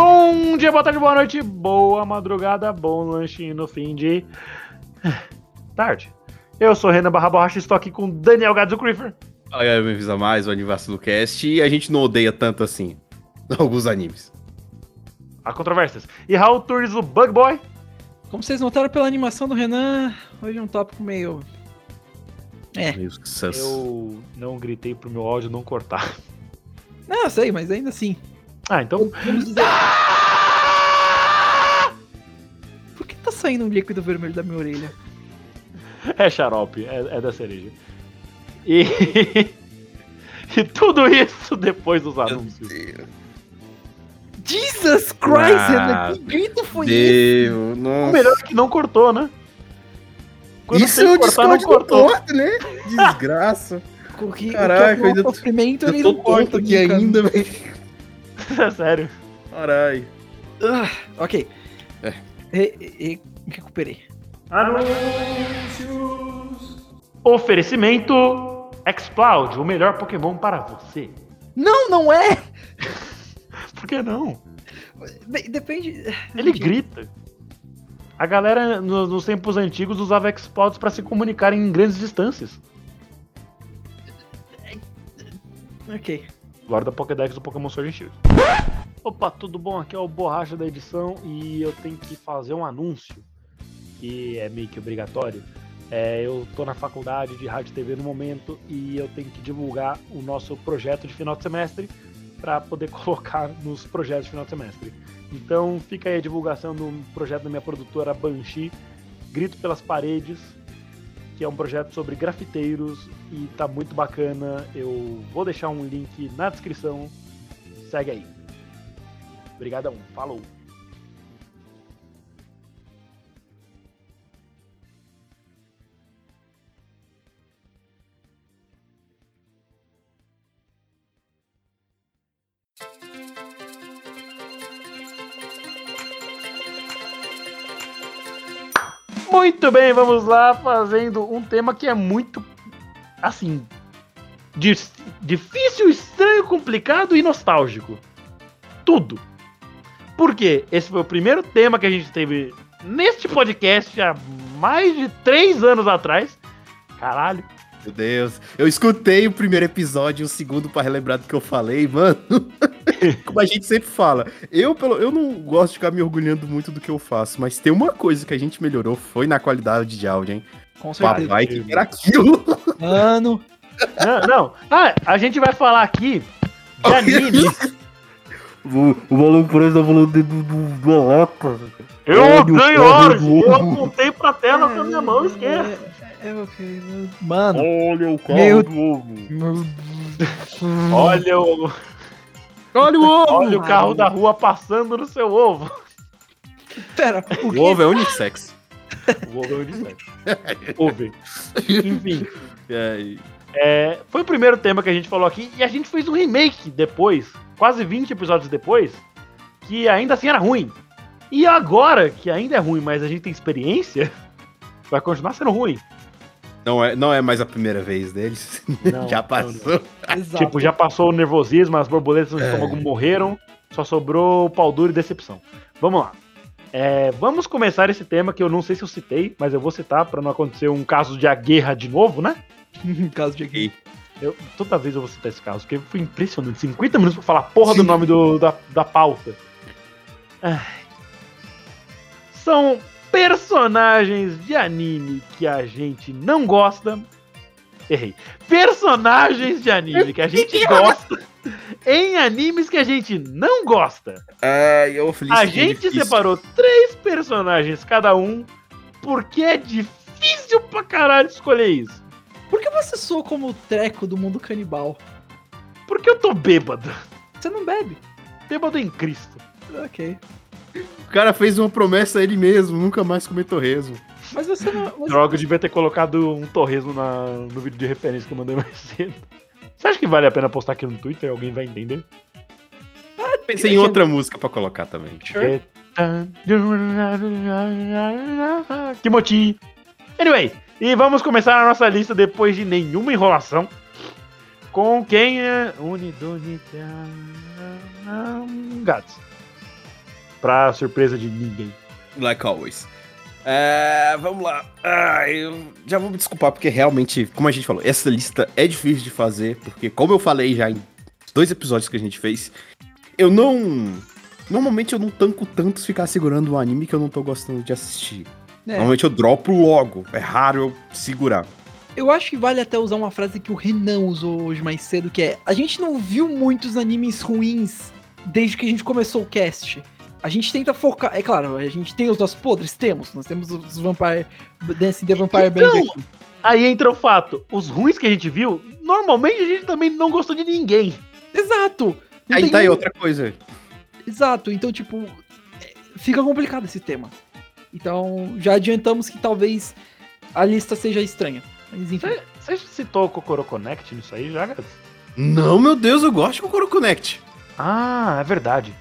Bom dia, boa tarde, boa noite, boa madrugada, bom lanchinho no fim de tarde. Eu sou Renan Barra Borracha e estou aqui com Daniel Gadzo Creeper. Fala galera, bem-vindos a mais o Anivacilo Cast e a gente não odeia tanto assim alguns animes. Há controvérsias. E Raul Turnes, o Bug Boy. Como vocês notaram pela animação do Renan, hoje é um tópico meio. É. Eu não gritei pro meu áudio não cortar. Não, eu sei, mas ainda assim. Ah, então. Vamos dizer. Por que tá saindo um líquido vermelho da minha orelha? É xarope, é, é da cereja. E. e tudo isso depois dos anúncios. Jesus Christ, Ah, que grito foi esse? Deus, O nossa. melhor é que não cortou, né? Quando Isso tem é que o cortar, não Discord cortou. Né? Desgraça. O que, Caraca, o é ainda um sofrimento, ele Eu tô não corta tonto aqui ainda, velho. É sério. Caralho. Ah, ok. É. E, e- e- recuperei. Anúncios. Oferecimento Exploud, o melhor Pokémon para você. Não, não é! Por que não? De- depende. Ele grita. A galera no- nos tempos antigos usava Explods para se comunicar em grandes distâncias. Ok. Lore da Pokédex do Pokémon Sword and Shield. Opa, tudo bom? Aqui é o Borracha da edição e eu tenho que fazer um anúncio que é meio que obrigatório. É, eu tô na faculdade de rádio e TV no momento e eu tenho que divulgar o nosso projeto de final de semestre para poder colocar nos projetos de final de semestre. Então fica aí a divulgação do projeto da minha produtora Banshee, Grito pelas Paredes, que é um projeto sobre grafiteiros e tá muito bacana. Eu vou deixar um link na descrição. Segue aí. Obrigadão. Falou. Muito bem, vamos lá fazendo um tema que é muito assim difícil, estranho, complicado e nostálgico. Tudo. Por quê? Esse foi o primeiro tema que a gente teve neste podcast há mais de três anos atrás. Caralho. Meu Deus. Eu escutei o primeiro episódio e o segundo pra relembrar do que eu falei, mano. Como a gente sempre fala. Eu, pelo, eu não gosto de ficar me orgulhando muito do que eu faço, mas tem uma coisa que a gente melhorou foi na qualidade de áudio, hein? Com certeza. Papai, que era aquilo? Mano, Não, não. Ah, a gente vai falar aqui de anime. O, o maluco parece tá falando do, do, do lata. Eu Olha o odeio horas. do Eu apontei pra tela com a minha mão esquerda. É, é ok. Mano, Olha o Meu- do ovo. meu- Olha o, Olha o ovo. olha o carro da rua passando no seu ovo. Pera, o O ovo é unissex. O ovo é unissex. Ovo. Enfim. É, É, foi o primeiro tema que a gente falou aqui e a gente fez um remake depois, quase 20 episódios depois, que ainda assim era ruim. E agora, que ainda é ruim, mas a gente tem experiência, vai continuar sendo ruim. não, é, não é mais a primeira vez deles. Não, Já não, passou. Tipo, já passou o nervosismo, as borboletas no É. estômago morreram, só sobrou o pau duro e decepção. Vamos lá. É, vamos começar esse tema que eu não sei se eu citei, mas eu vou citar pra não acontecer um caso de a guerra de novo, né? Caso de aqui. Eu, toda vez eu vou citar esse caso, porque foi impressionante. 50 minutos pra falar a porra do nome do, da, da pauta. Ai. São personagens de anime que a gente não gosta. Errei. Personagens de anime que a gente gosta em animes que a gente não gosta. Ai, eu feliz A é gente difícil. separou três personagens cada um porque é difícil pra caralho escolher isso. Por que você soa como o treco do mundo canibal? Porque eu tô bêbado. Você não bebe. Bêbado em Cristo. Ok. O cara fez uma promessa a ele mesmo, nunca mais comer torresmo. Mas você não. Você... Droga, eu devia ter colocado um torresmo na, no vídeo de referência que eu mandei mais cedo. Você acha que vale a pena postar aqui no Twitter? Alguém vai entender? Pensei em outra música pra colocar também. Sure. Kimochi. Anyway, e vamos começar a nossa lista depois de nenhuma enrolação. Com quem é. Gatos. Pra surpresa de ninguém. Like always. É, vamos lá. Ah, eu já vou me desculpar, porque realmente, como a gente falou, essa lista é difícil de fazer, porque, como eu falei já em dois episódios que a gente fez, eu não. Normalmente eu não tanco tanto ficar segurando um anime que eu não tô gostando de assistir. É, Normalmente eu dropo logo. É raro eu segurar. eu acho que vale até usar uma frase que o Renan usou hoje mais cedo, que é: a gente não viu muitos animes ruins desde que a gente começou o cast. A gente tenta focar. É claro, a gente tem os nossos podres? Temos. Nós temos os Vampire. Dance the Vampire Band Então, aqui. Aí entra o fato: os ruins que a gente viu, normalmente a gente também não gostou de ninguém. Exato! Não Aí tá aí outra coisa. Exato, então, tipo, é, fica complicado esse tema. Então, já adiantamos que talvez a lista seja estranha. Mas enfim. Você, citou o Kokoro Connect nisso aí já, Gads? Não, meu Deus, eu gosto de Kokoro Connect. Ah, é verdade.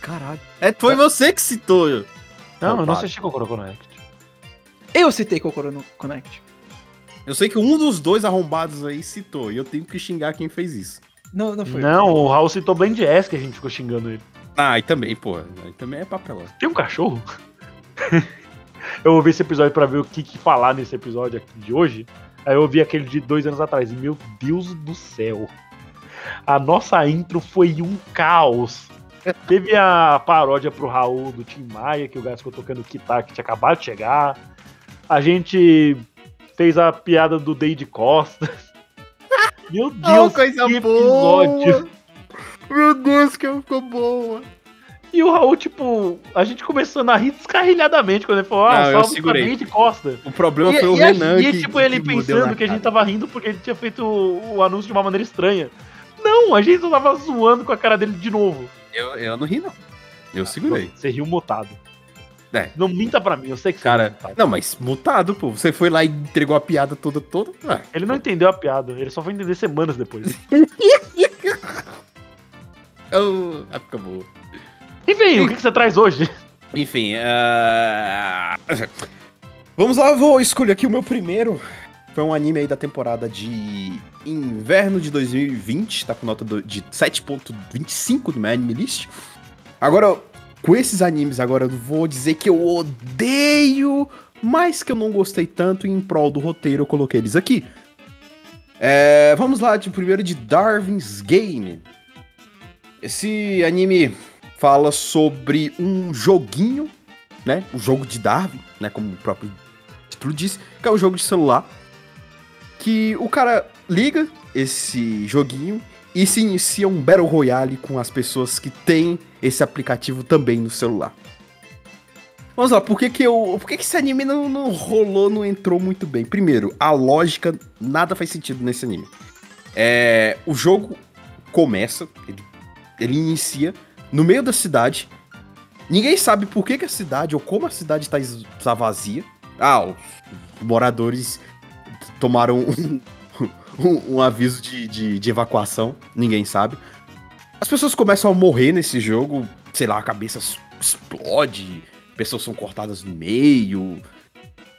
Caralho. É, foi você que citou. Não, eu não assisti Kokoro Connect. Eu citei Kokoro no Connect. Eu sei que um dos dois arrombados aí citou, e eu tenho que xingar quem fez isso. Não, não foi. Não, o Raul citou Blend S que a gente ficou xingando ele. Ah, e também, pô. Aí também é papelão. Tem um cachorro? eu ouvi esse episódio pra ver o que, que falar nesse episódio aqui de hoje. Aí eu ouvi aquele de dois anos atrás. E meu Deus do céu. A nossa intro foi um caos. Teve a paródia pro Raul do Tim Maia, que o gato ficou tocando guitarra que tinha acabado de chegar. A gente fez a piada do Dade Costa. Meu Deus, que episódio. Meu Deus, que ficou boa. E o Raul, tipo, a gente começando a rir descarrilhadamente quando ele falou, ah, Não, salve pra. Dade Costa. O problema E, foi o e a- Renan e, que, tipo, ele que pensando que a gente tava rindo porque ele tinha feito o, o anúncio de uma maneira estranha. Não, a gente só tava zoando com a cara dele de novo. Eu, eu não ri, não. Eu segurei. Você riu mutado. É. Não minta pra mim, eu sei que você Cara, não, mas mutado, pô. Você foi lá e entregou a piada toda, toda. Ah, Ele não entendeu a piada, ele só foi entender semanas depois. eu... Época boa. Enfim, o que, que você traz hoje? Enfim, ah, vamos lá, eu vou escolher aqui o meu primeiro. Foi um anime aí da temporada de inverno de 2020, tá com nota do- de 7.25 no meu anime list. Agora, com esses animes, agora eu vou dizer que eu odeio, mas que eu não gostei tanto e em prol do roteiro eu coloquei eles aqui. É, vamos lá, de primeiro de Darwin's Game. Esse anime fala sobre um joguinho, né? O jogo de Darwin, né? Como o próprio título diz, que é um jogo de celular. Que o cara liga esse joguinho e se inicia um Battle Royale com as pessoas que têm esse aplicativo também no celular. Vamos lá, por que, que eu. Por que, que esse anime não, não rolou, não entrou muito bem? Primeiro, a lógica, nada faz sentido nesse anime. É, o jogo começa, ele, ele inicia no meio da cidade. Ninguém sabe por que, que a cidade ou como a cidade es- está vazia. Ah, os moradores tomaram um, um- um aviso de, de- de evacuação. Ninguém sabe. As pessoas começam a morrer nesse jogo. Sei lá, a cabeça explode. Pessoas são cortadas no meio.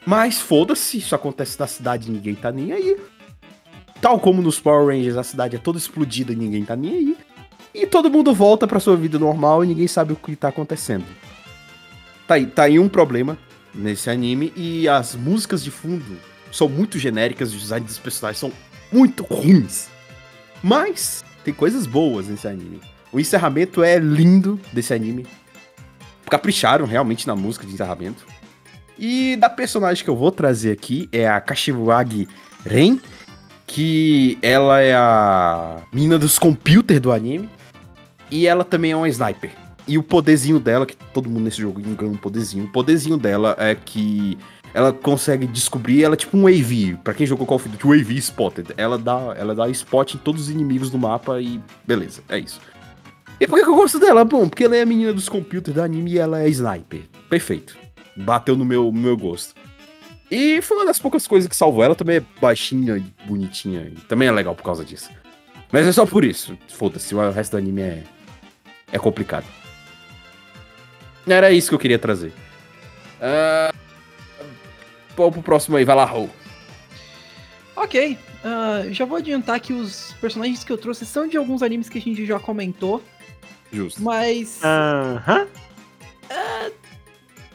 Mas foda-se, isso acontece na cidade e ninguém tá nem aí. Tal como nos Power Rangers, a cidade é toda explodida e ninguém tá nem aí. E todo mundo volta pra sua vida normal e ninguém sabe o que tá acontecendo. Tá aí, tá aí um problema nesse anime e as músicas de fundo são muito genéricas, os designs dos personagens são muito ruins. Mas tem coisas boas nesse anime. O encerramento é lindo desse anime. Capricharam realmente na música de encerramento. E da personagem que eu vou trazer aqui é a Kashiwagi Ren, que ela é a menina dos computers do anime. E ela também é uma sniper. E o poderzinho dela, que todo mundo nesse jogo ganha um poderzinho, o poderzinho dela é que ela consegue descobrir, ela é tipo um AV. Pra quem jogou Call of Duty, o AV Spotted. Ela dá, ela dá spot em todos os inimigos do mapa e beleza, é isso. E por que, eu gosto dela? Bom, porque ela é a menina dos computers do anime e ela é sniper. Perfeito. Bateu no meu, no meu gosto. E foi uma das poucas coisas que salvou. Ela também é baixinha e bonitinha. E também é legal por causa disso. Mas é só por isso. Foda-se, o resto do anime é, é complicado. Era isso que eu queria trazer. Vamos pro próximo aí, vai lá, Raul. Ok, ah, já vou adiantar que os personagens que eu trouxe são de alguns animes que a gente já comentou, Justo. mas. Aham.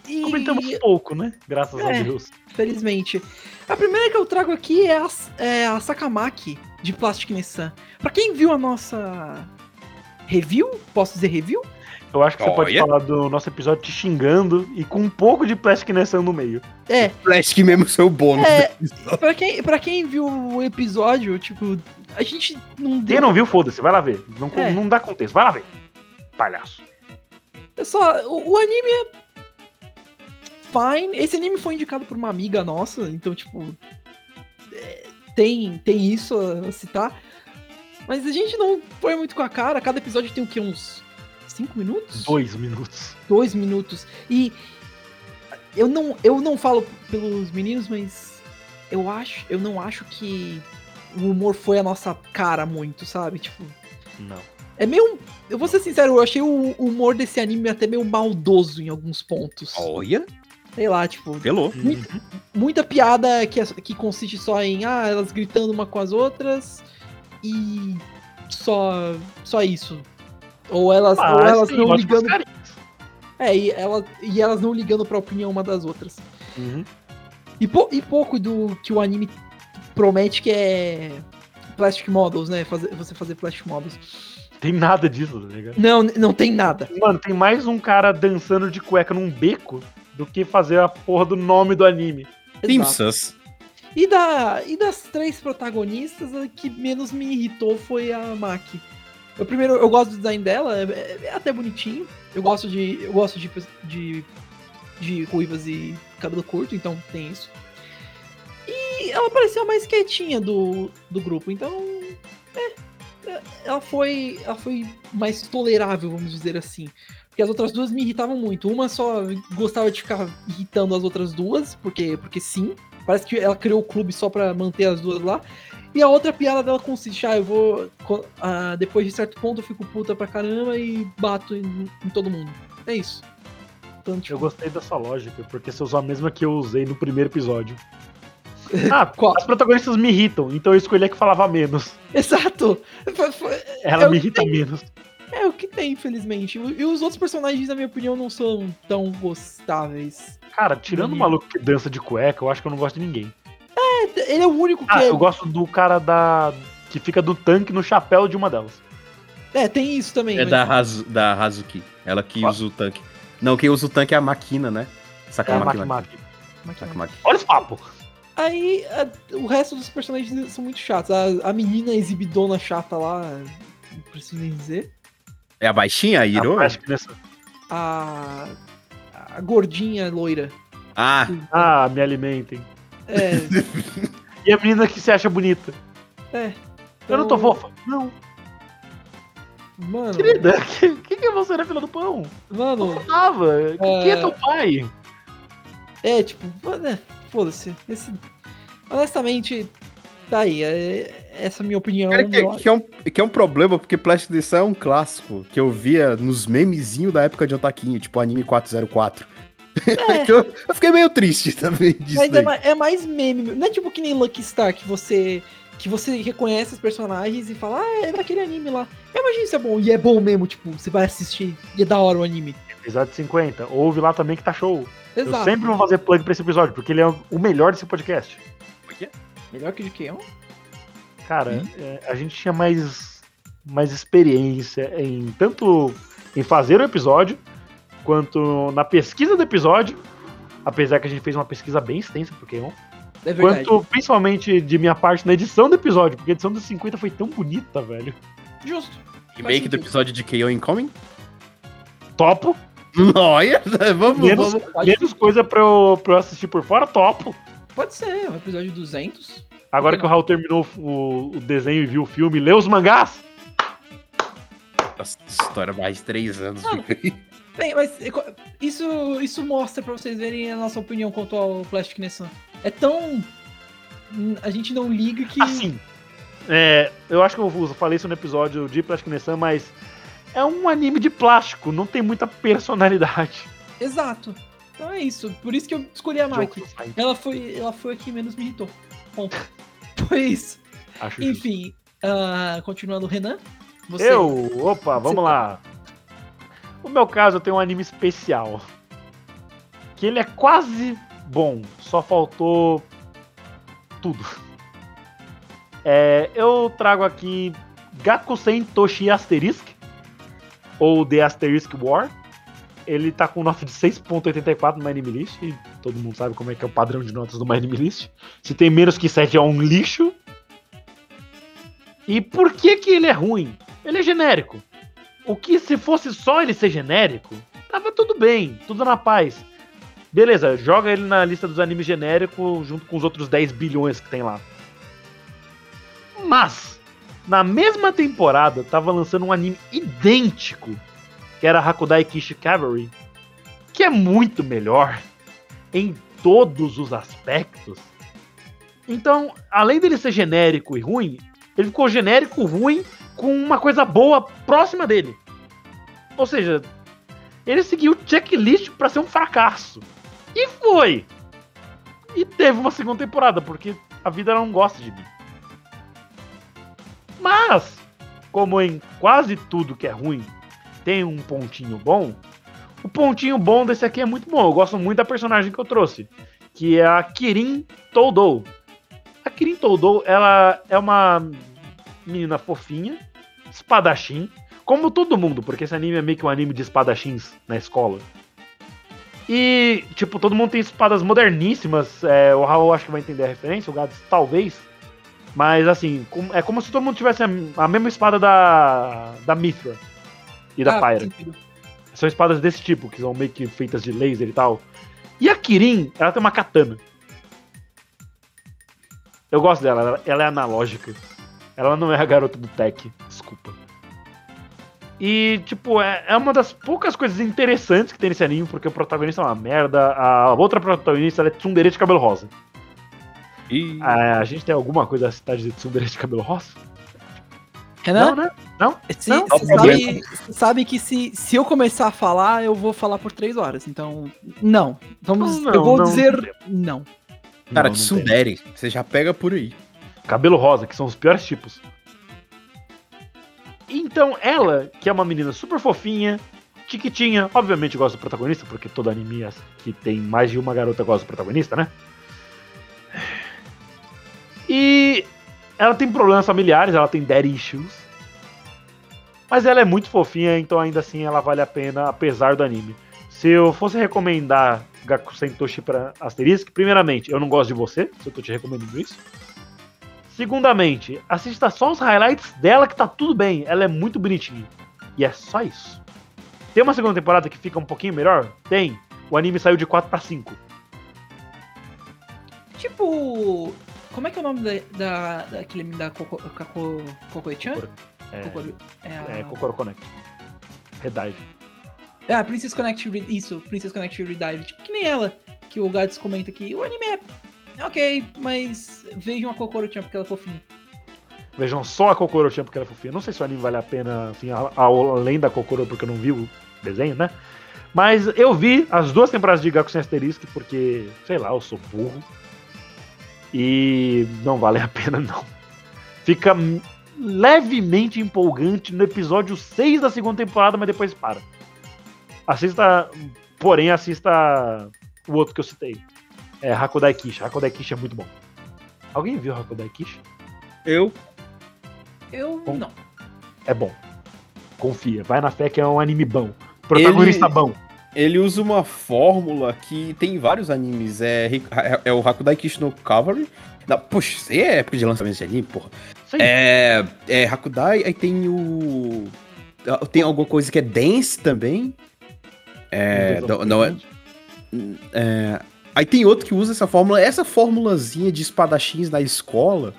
e- Comentamos pouco, né? Graças a É. Deus. Felizmente. A primeira que eu trago aqui é a, é a Sakamaki, de Plastic Nessan. Pra quem viu a nossa review, posso dizer review? Eu acho que você pode Olha. falar do nosso episódio te xingando e com um pouco de Plastic Nessan no meio. É, Plastic mesmo seu bônus. É. pra quem, pra quem viu o episódio, tipo, a gente não Quem deu. não viu, foda-se, vai lá ver. Não, É. não dá contexto, vai lá ver. Palhaço. É só, o, o anime é fine. Esse anime foi indicado por uma amiga nossa, então, tipo, é, tem, tem isso a citar. Mas a gente não foi muito com a cara. Cada episódio tem o quê? Uns 5 minutos? Dois minutos. dois minutos. E eu não, eu não falo pelos meninos, mas eu acho, eu não acho que o humor foi a nossa cara muito, sabe? Tipo, Não. é meio, eu vou ser sincero, eu achei o humor desse anime até meio maldoso em alguns pontos. Olha, Sei lá, tipo, pelou. muita piada que, que consiste só em ah, elas gritando uma com as outras e só só isso. Ou elas, ou Ah, elas sim, não ligando é, e, ela, e elas não ligando pra opinião uma das outras. Uhum. E, pou- e pouco do que o anime promete que é plastic models, né? Fazer, você fazer plastic models. Tem nada disso, tá ligado? Não, não tem nada. Mano, tem mais um cara dançando de cueca num beco do que fazer a porra do nome do anime. Sus. E, da, e das três protagonistas, a que menos me irritou foi a Maki. Eu primeiro, eu gosto do design dela, é, é até bonitinho. Eu gosto de. Eu gosto de, de, de ruivas e cabelo curto, então tem isso. E ela parecia a mais quietinha do, do grupo, então. É, é, ela foi. Ela foi mais tolerável, vamos dizer assim. Porque as outras duas me irritavam muito. Uma só gostava de ficar irritando as outras duas, porque, porque sim. Parece que ela criou o clube só pra manter as duas lá. E a outra piada dela consiste, ah, eu vou. ah, depois de certo ponto eu fico puta pra caramba e bato em, em todo mundo. É isso. Então, tipo, Eu gostei dessa lógica, porque você usou a mesma que eu usei no primeiro episódio. Ah, Qual? as protagonistas me irritam, então eu escolhi a que falava menos. Exato! Ela o me irrita menos. É o que tem, infelizmente. E os outros personagens, na minha opinião, não são tão gostáveis. Cara, tirando o Uhum. maluco que dança de cueca, eu acho que eu não gosto de ninguém. Ele é o único que Ah, é. eu gosto do cara da. que fica do tanque no chapéu de uma delas. É, tem isso também. É mas- da, Hazu, da Hazuki. Ela que Qual? usa o tanque. Não, quem usa o tanque é a Makina, né? É a Sakamaki. Makimaki. Sakamaki. Olha esse papo! Aí a- o resto dos personagens são muito chatos. A, a menina exibidona chata lá, não preciso nem dizer. É a baixinha, a que nessa- A, a gordinha loira. Ah, Ah, me alimentem. É, E a menina que se acha bonita. é. Eu não tô Então, fofa. Não. Mano, Querida, o que, que é você na fila do pão? mano, Não tava. Quem é teu pai? é tipo, mano, é, foda-se. Esse, honestamente, tá aí. É, essa é minha opinião. cara, que, eu- que é um, que é um problema, porque Plastic Design é um clássico que eu via nos memezinhos da época de Otaquinho, tipo anime 404. É. eu, eu fiquei meio triste também disso. Mas é, é mais meme. Não é tipo que nem Lucky Star, que você. Que você reconhece os personagens e fala, ah, é daquele anime lá. Imagina isso é bom. E é bom mesmo, tipo, você vai assistir e é da hora o anime. Episódio 50. Ouve lá também que tá show. Eu Exato. sempre vou fazer plug pra esse episódio, porque ele é o melhor desse podcast. Melhor que o de Keon? Cara, é, a gente tinha mais, mais experiência em tanto em fazer o episódio, quanto na pesquisa do episódio. Apesar que a gente fez uma pesquisa bem extensa pro Keon. É verdade. Quanto principalmente de minha parte na edição do episódio, porque a edição dos 50 foi tão bonita, velho. Justo. Remake do episódio de KO Incoming? Topo. Olha, vamos, Menos, vamos. menos coisa pra eu, pra eu assistir por fora, topo. Pode ser, um episódio 200. Agora que o Raul terminou o, o desenho e viu o filme, lê os mangás. Nossa, história mais de três anos. Mano, Bem, mas isso, isso mostra pra vocês verem a nossa opinião quanto ao Plastic Nessan. É tão. A gente não liga que. Assim, é, eu acho que eu falei isso no episódio de Plastic Nessan, mas é um anime de plástico, não tem muita personalidade. Exato. Então é isso. Por isso que eu escolhi a Maki. Ela foi, ela foi a que menos me irritou. Ponto. Isso. Acho. Enfim, ah, continuando, Renan. Você, Eu, opa, vamos Você- lá. No meu caso, eu tenho um anime especial. Que ele é quase bom, só faltou tudo. É, eu trago aqui Gakusen Toshi Asterisk, ou The Asterisk War. Ele tá com nota de 6.84 no Anime List, e todo mundo sabe como é que é o padrão de notas do Anime List. Se tem menos que 7 é um lixo. E por que que ele é ruim? Ele é genérico. O que se fosse só ele ser genérico, tava tudo bem, tudo na paz. Beleza, joga ele na lista dos animes genéricos junto com os outros 10 bilhões que tem lá. Mas, na mesma temporada, tava lançando um anime idêntico, que era Hakudai Kishi Cavalry, que é muito melhor em todos os aspectos. Então, além dele ser genérico e ruim, ele ficou genérico, ruim, com uma coisa boa próxima dele. Ou seja, ele seguiu o checklist pra ser um fracasso. E foi! E teve uma segunda temporada, porque a vida não gosta de mim. Mas, como em quase tudo que é ruim tem um pontinho bom, o pontinho bom desse aqui é muito bom. Eu gosto muito da personagem que eu trouxe, que é a Kirin Toudou. A Kirin Toudou, ela é uma menina fofinha, espadachim, como todo mundo, porque esse anime é meio que um anime de espadachins na escola. E, tipo, todo mundo tem espadas moderníssimas. é, o Raul acho que vai entender a referência, o Gads talvez. Mas, assim, é como se todo mundo tivesse a, a mesma espada da, da Mithra e da Ah, Pyra. São espadas desse tipo, que são meio que feitas de laser e tal. E a Kirin, ela tem uma katana. Eu gosto dela, ela, ela é analógica. Ela não é a garota do tech, desculpa. E, tipo, é, é uma das poucas coisas interessantes que tem nesse anime, porque o protagonista é uma merda, a outra protagonista ela é tsundere de cabelo rosa. E... A, a gente tem alguma coisa a citar de tsundere de cabelo rosa? Renan? Não, né? Não? Se- Não, Você não, sabe, você sabe que se, se eu começar a falar, eu vou falar por três horas. Então, não. Vamos, Não, eu vou não, dizer não. Cara, Não, de não tem. Sundere, você já pega por aí. cabelo rosa, que são os piores tipos. Então, ela, que é uma menina super fofinha, tiquitinha, obviamente gosta do protagonista, porque todo anime é- que tem mais de uma garota gosta do protagonista, né? E ela tem problemas familiares, ela tem daddy issues. Mas ela é muito fofinha, então ainda assim ela vale a pena, apesar do anime. Se eu fosse recomendar Gakusen Toshi pra Asterisk, primeiramente, eu não gosto de você, se eu tô te recomendando isso. Segundamente, assista só os highlights dela que tá tudo bem. Ela é muito bonitinha. E é só isso. Tem uma segunda temporada que fica um pouquinho melhor? Tem. O anime saiu de 4 pra 5. Tipo. Como é que é o nome da, da, daquele anime da Coco, Kako, Coco-chan? Kokoro- É, Kokoro- é, é Kokoro Connect. Redive. Ah, Princess Connect isso, Princess Connect Redive. Tipo, que nem ela, que o Gads comenta aqui. O anime é ok, mas vejam a Kokoro-chan porque ela é fofinha. Vejam só a Kokoro-chan porque ela é fofinha. Não sei se o anime vale a pena, assim, a- a- além da Kokoro, porque eu não vi o desenho, né? Mas eu vi as duas temporadas de Gaku sem Asterisk porque, sei lá, eu sou burro. E não vale a pena, não. Fica levemente empolgante no episódio 6 da segunda temporada, mas depois para. Assista, porém, assista o outro que eu citei. É Hakudai Kishi. Hakudai Kishi é muito bom. Alguém viu Hakudai Kishi? Eu. Eu Bom. não. É bom. Confia. Vai na fé que é um anime bom. Protagonista Ele- bom. Ele usa uma fórmula que tem em vários animes. É, é, é o Hakudai Kishi no Cavalry. Não, puxa, isso aí é época de lançamento de anime, porra. Sim. É, é Hakudai, aí tem o. Tem alguma coisa que é Dance também. É, não, não é, diferentes. é, Aí tem outro que usa essa fórmula. Essa formulazinha de espadachins na escola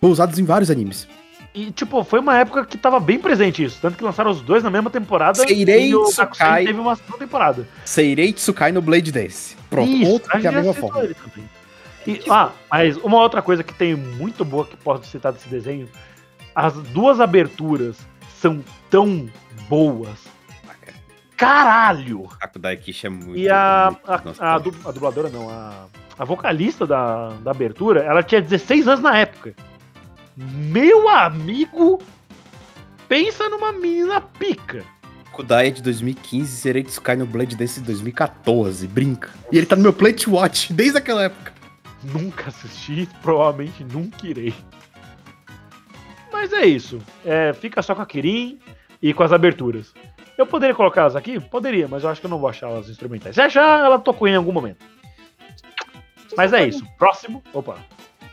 foi usada em vários animes. E, tipo, foi uma época que tava bem presente isso. Tanto que lançaram os dois na mesma temporada. Seirei e o Tsukai. Teve uma segunda temporada. Seirei Tsukai no Blade Dance. Pronto, Isso, outro que é a gente já mesma também. E, ah, mas uma outra coisa que tem muito boa que posso citar desse desenho: as duas aberturas são tão boas. Caralho! Hakudai Kishi é muito. E a, muito a, a, nostálgico. du- a dubladora, não, a, a vocalista da, da abertura, ela tinha 16 anos na época. Meu amigo, pensa numa menina pica. Hakudai é de 2015 e Serei Tsukai no Blade Dance de 2014. Brinca. E ele tá no meu Plate Watch desde aquela época. Nunca assisti, provavelmente nunca irei. Mas é isso. É, fica só com a Kirin e com as aberturas. Eu poderia colocar elas aqui? Poderia, mas eu acho que eu não vou achar elas instrumentais. Se achar, ela tocou em algum momento. Vocês Mas é isso. Próximo. Opa.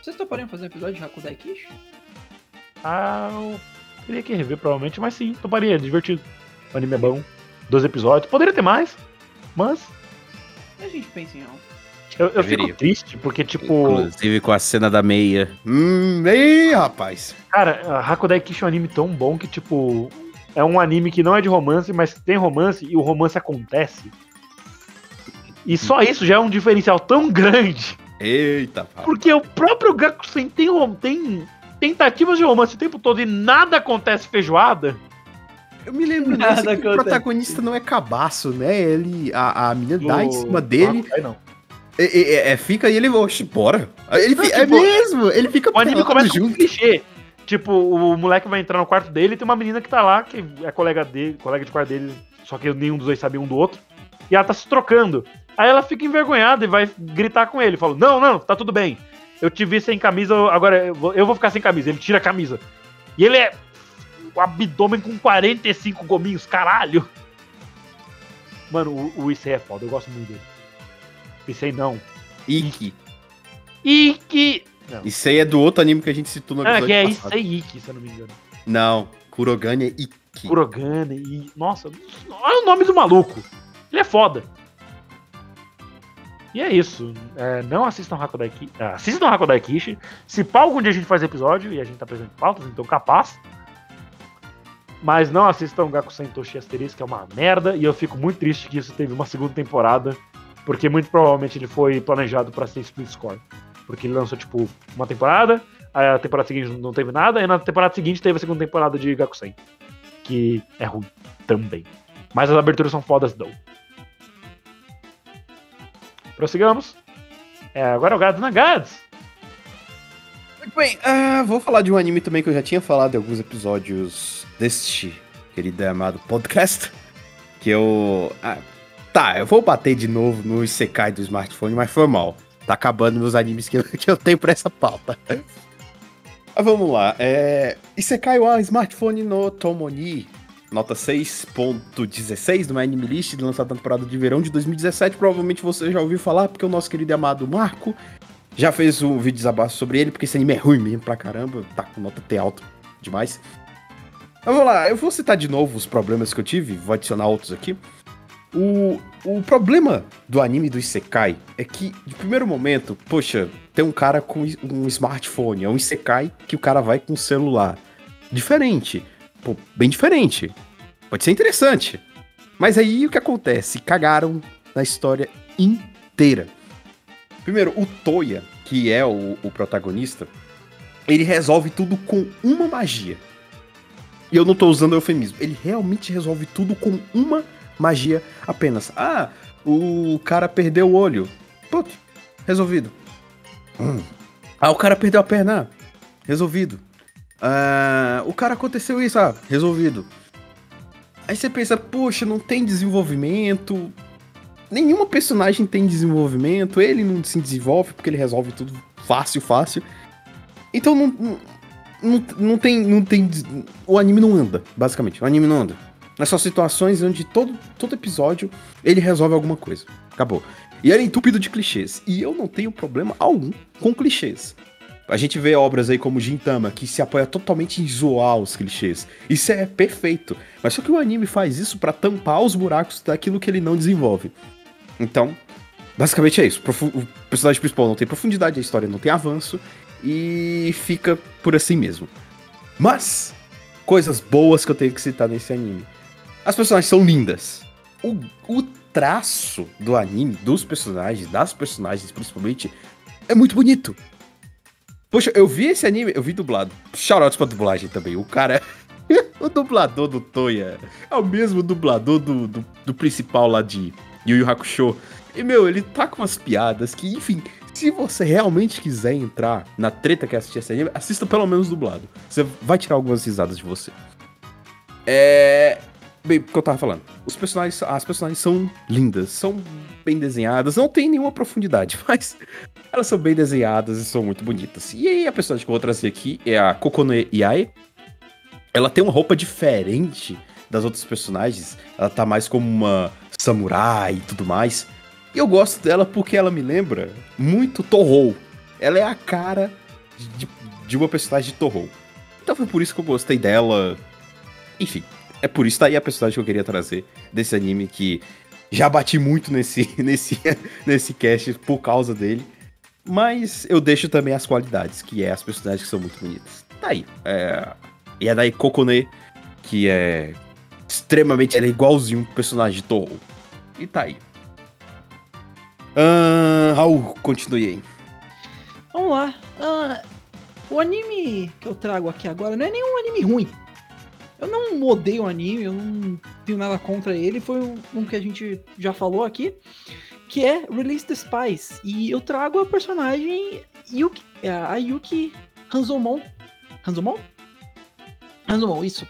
Vocês topariam fazer um episódio de Hakudai Kishi? Ah, eu teria que rever provavelmente, mas sim, toparia, é divertido. O anime é bom. Dois episódios. Poderia ter mais, mas E a gente pensa em algo. eu, eu fico triste porque, tipo, Inclusive com a cena da meia. Hum, ei, rapaz. cara, a Hakudai Kishi é um anime tão bom que, tipo, é um anime que não é de romance, mas tem romance e o romance acontece. E só isso já é um diferencial tão grande. Eita, rapaz. Porque o próprio Gakusen tem, tem tentativas de romance o tempo todo e nada acontece feijoada. Eu me lembro Nada nesse que o protagonista não é cabaço, né? Ele, a, a menina dá em Do- cima dele, Aí não. é, é- é, fica e ele, oxe, bora. Ele, Não, fi- é tipo, mesmo, ele fica O anime começa com um junto. clichê. Tipo, o moleque vai entrar no quarto dele e tem uma menina que tá lá, que é colega dele, colega de quarto dele, só que nenhum dos dois sabia um do outro. E ela tá se trocando. Aí ela fica envergonhada e vai gritar com ele. Fala, não, não, tá tudo bem. Eu te vi sem camisa, agora eu vou, eu vou ficar sem camisa. Ele tira a camisa. E ele é o abdômen com 45 gominhos, caralho. Mano, o, o Issei é foda, eu gosto muito dele. Issei não. Ikki. Que... Não, Isso aí é do outro anime que a gente citou no ah, episódio que é passado. Issei Ikki, se eu não me engano. Não, Kurogane é Ikki. Kurogane e. Nossa, olha o nome do maluco. Ele é foda. E é isso. É, não assistam Hakudai Kishi. assistam Hakudai Kishi. Se pá, algum dia a gente faz episódio e a gente tá apresentando pautas, então capaz. Mas não assistam Gakusen Toshi Asterisco, que é uma merda. E eu fico muito triste que isso teve uma segunda temporada. Porque muito provavelmente ele foi planejado pra ser split score. Porque ele lançou, tipo, uma temporada. Aí a temporada seguinte não teve nada. E na temporada seguinte teve a segunda temporada de Gakusen que é ruim também. Mas as aberturas são fodas, não. Prossigamos. É, agora é o Gads na Gads. Muito bem, ah, vou falar de um anime também que eu já tinha falado em alguns episódios deste querido e amado podcast. Que eu. ah, tá, eu vou bater de novo no Isekai do smartphone, mas foi mal. Tá acabando meus animes que eu, que eu tenho pra essa pauta. Mas vamos lá. É, Isekai wa Smartphone no Tomoni. Nota 6.16 do My Anime List, lançado na temporada de verão de 2017. Provavelmente você já ouviu falar, porque o nosso querido e amado Marco já fez um vídeo desabafo sobre ele, porque esse anime é ruim mesmo pra caramba, tá com nota T alta demais. Mas vamos lá, eu vou citar de novo os problemas que eu tive, vou adicionar outros aqui. O, o problema do anime do Isekai é que, de primeiro momento, poxa, tem um cara com um smartphone, é um Isekai que o cara vai com um celular. Diferente, pô, bem diferente. Pode ser interessante. Mas aí o que acontece? Cagaram na história inteira. Primeiro, o Toya, que é o, o protagonista, ele resolve tudo com uma magia. E eu não tô usando eufemismo. Ele realmente resolve tudo com uma magia apenas. Ah, o cara perdeu o olho. Putz, resolvido. Hum. Ah, o cara perdeu a perna. Resolvido. Ah, o cara aconteceu isso, ah, resolvido. Aí você pensa, poxa, não tem desenvolvimento. Nenhuma personagem tem desenvolvimento. Ele não se desenvolve porque ele resolve tudo fácil, fácil. Então não, não, não, tem. Não tem. O anime não anda, basicamente. O anime não anda. Nas só situações onde todo, todo episódio ele resolve alguma coisa. Acabou. E ele é entupido de clichês. E eu não tenho problema algum com clichês. A gente vê obras aí como Gintama, que se apoia totalmente em zoar os clichês. Isso é perfeito. Mas só que o anime faz isso pra tampar os buracos daquilo que ele não desenvolve. Então, basicamente é isso. O personagem principal não tem profundidade, a história não tem avanço. E fica por assim mesmo. Mas, coisas boas que eu tenho que citar nesse anime. As personagens são lindas. O, o traço do anime, dos personagens, das personagens principalmente, é muito bonito. Poxa, eu vi esse anime, eu vi dublado. Shoutouts pra dublagem também. O cara. o dublador do Toya é o mesmo dublador do, do, do principal lá de Yu Yu Hakusho. E, meu, ele tá com umas piadas que, enfim, se você realmente quiser entrar na treta que é assistir esse anime, assista pelo menos dublado. Você vai tirar algumas risadas de você. É. Bem, o que eu tava falando. Os personagens, as personagens são lindas, são bem desenhadas, não tem nenhuma profundidade, mas elas são bem desenhadas e são muito bonitas. E aí a personagem que eu vou trazer aqui é a Kokone Yae. Ela tem uma roupa diferente das outras personagens. Ela tá mais como uma samurai e tudo mais. E eu gosto dela porque ela me lembra muito Torrou. Ela é a cara de, de uma personagem de Torrou. Então foi por isso que eu gostei dela. Enfim, é por isso tá aí a personagem que eu queria trazer desse anime que já bati muito nesse, nesse, nesse cast por causa dele. Mas eu deixo também as qualidades, que é as personagens que são muito bonitas. Tá aí. É... E é daí Kokone, que é extremamente. Ela é igualzinho um personagem de Toho. E tá aí. Ah, Raul, continue aí. Vamos lá. Ah, o anime que eu trago aqui agora não é nenhum anime ruim. Eu não odeio o anime, eu não tenho nada contra ele. Foi um, um que a gente já falou aqui, que é Release the Spies. E eu trago a personagem Yuki, a Yuki Hanzomon. Hanzomon? Hanzomon, isso.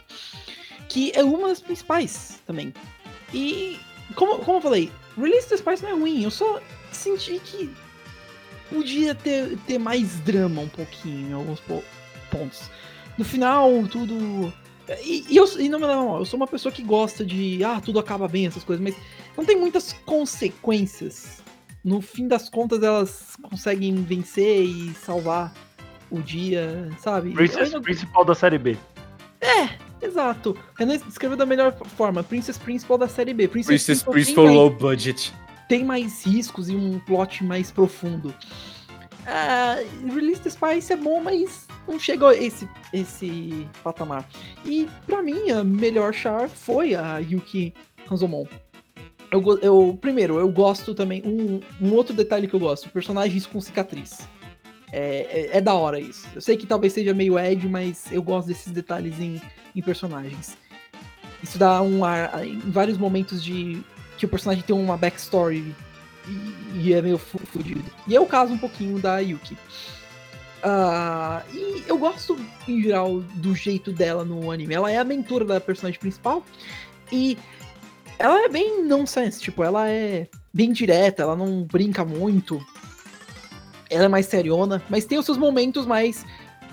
Que é uma das principais também. E, como, como eu falei, Release the Spies não é ruim, eu só senti que podia ter, ter mais drama um pouquinho em alguns po- pontos. No final, tudo. E, e eu, e não me leva mal, eu sou uma pessoa que gosta de. Ah, tudo acaba bem, essas coisas, mas não tem muitas consequências. No fim das contas, elas conseguem vencer e salvar o dia, sabe? Princess principal da série B. Exato. Renan escreveu da melhor forma. Princess Principal da série B. Princess, Princess Principal Principal Low Budget. tem mais riscos e um plot mais profundo. Ah, Release the Spice é bom, mas não chega a esse, esse patamar. E pra mim, a melhor char foi a Yuki Hanzomon. Eu, eu, primeiro, eu gosto também. Um, um outro detalhe que eu gosto: personagens com cicatriz. É, é, é da hora isso. Eu sei que talvez seja meio Ed, mas eu gosto desses detalhes em, em personagens. Isso dá um ar. Em vários momentos de. que o personagem tem uma backstory e, e é meio fudido. E é o caso um pouquinho da Yuki. Ah, e eu gosto, em geral, do jeito dela no anime. Ela é a mentora da personagem principal e ela é bem nonsense, tipo, ela é bem direta, ela não brinca muito. Ela é mais seriona, mas tem os seus momentos mais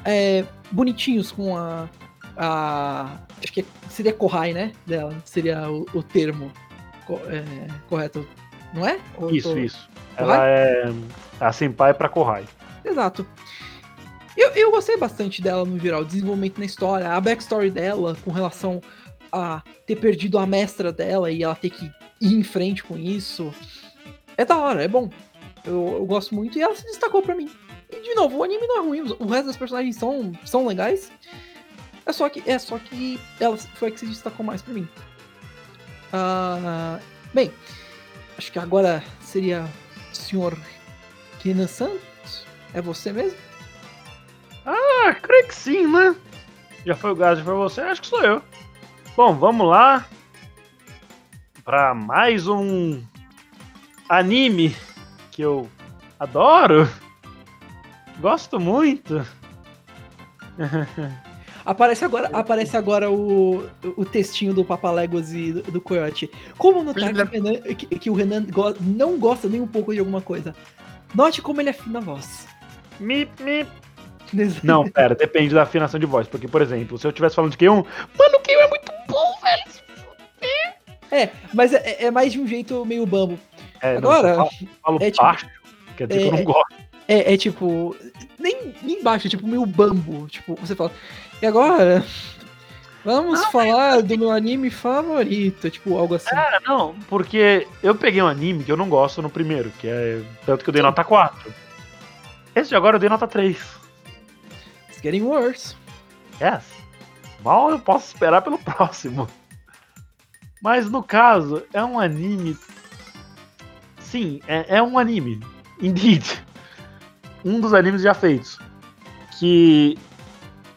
é, bonitinhos com a, a. Acho que seria Kohai, né? Dela. Seria o, o termo co- é, correto. Não é? Ou Isso, tô- isso. Ela é a senpai pra Kohai. Exato. Eu, gostei bastante dela no geral, desenvolvimento na história, a backstory dela com relação a ter perdido a mestra dela e ela ter que ir em frente com isso. É da hora, é bom. Eu, eu gosto muito e ela se destacou pra mim. E de novo, o anime não é ruim, o resto das personagens são, são legais. É só que é só que ela foi a que se destacou mais pra mim. Ah, bem, acho que agora seria o senhor Kenan Santos. É você mesmo? Ah, creio que sim, né? Já foi o Gás, já foi você? Acho que sou eu. Bom, vamos lá. Pra mais um anime que eu adoro. Gosto muito. Aparece agora, aparece agora o, o textinho do Papaléguas e do, do Coyote. Como notar que o Renan, que, que o Renan go- não gosta nem um pouco de alguma coisa? Note como ele afina a voz. Mip, mip. Não, pera, depende da afinação de voz. Porque, por exemplo, se eu estivesse falando de Q1, mano, o Q1 é muito bom, velho. É, mas é, é mais de um jeito meio bambo. É, não, Agora, se eu falo, falo é tipo- baixo, quer dizer que eu é- não gosto. É, é tipo. nem, nem baixo, é tipo meio bambo. Tipo, você fala. E agora? Vamos falar do meu anime favorito, tipo, algo assim. É, não, porque eu peguei um anime que eu não gosto no primeiro, que é. Tanto que eu dei nota 4. Esse de agora eu dei nota 3. Getting worse. Yes. Mal eu posso esperar pelo próximo. Mas no caso, é um anime. Sim, é, é um anime. Indeed. Um dos animes já feitos. Que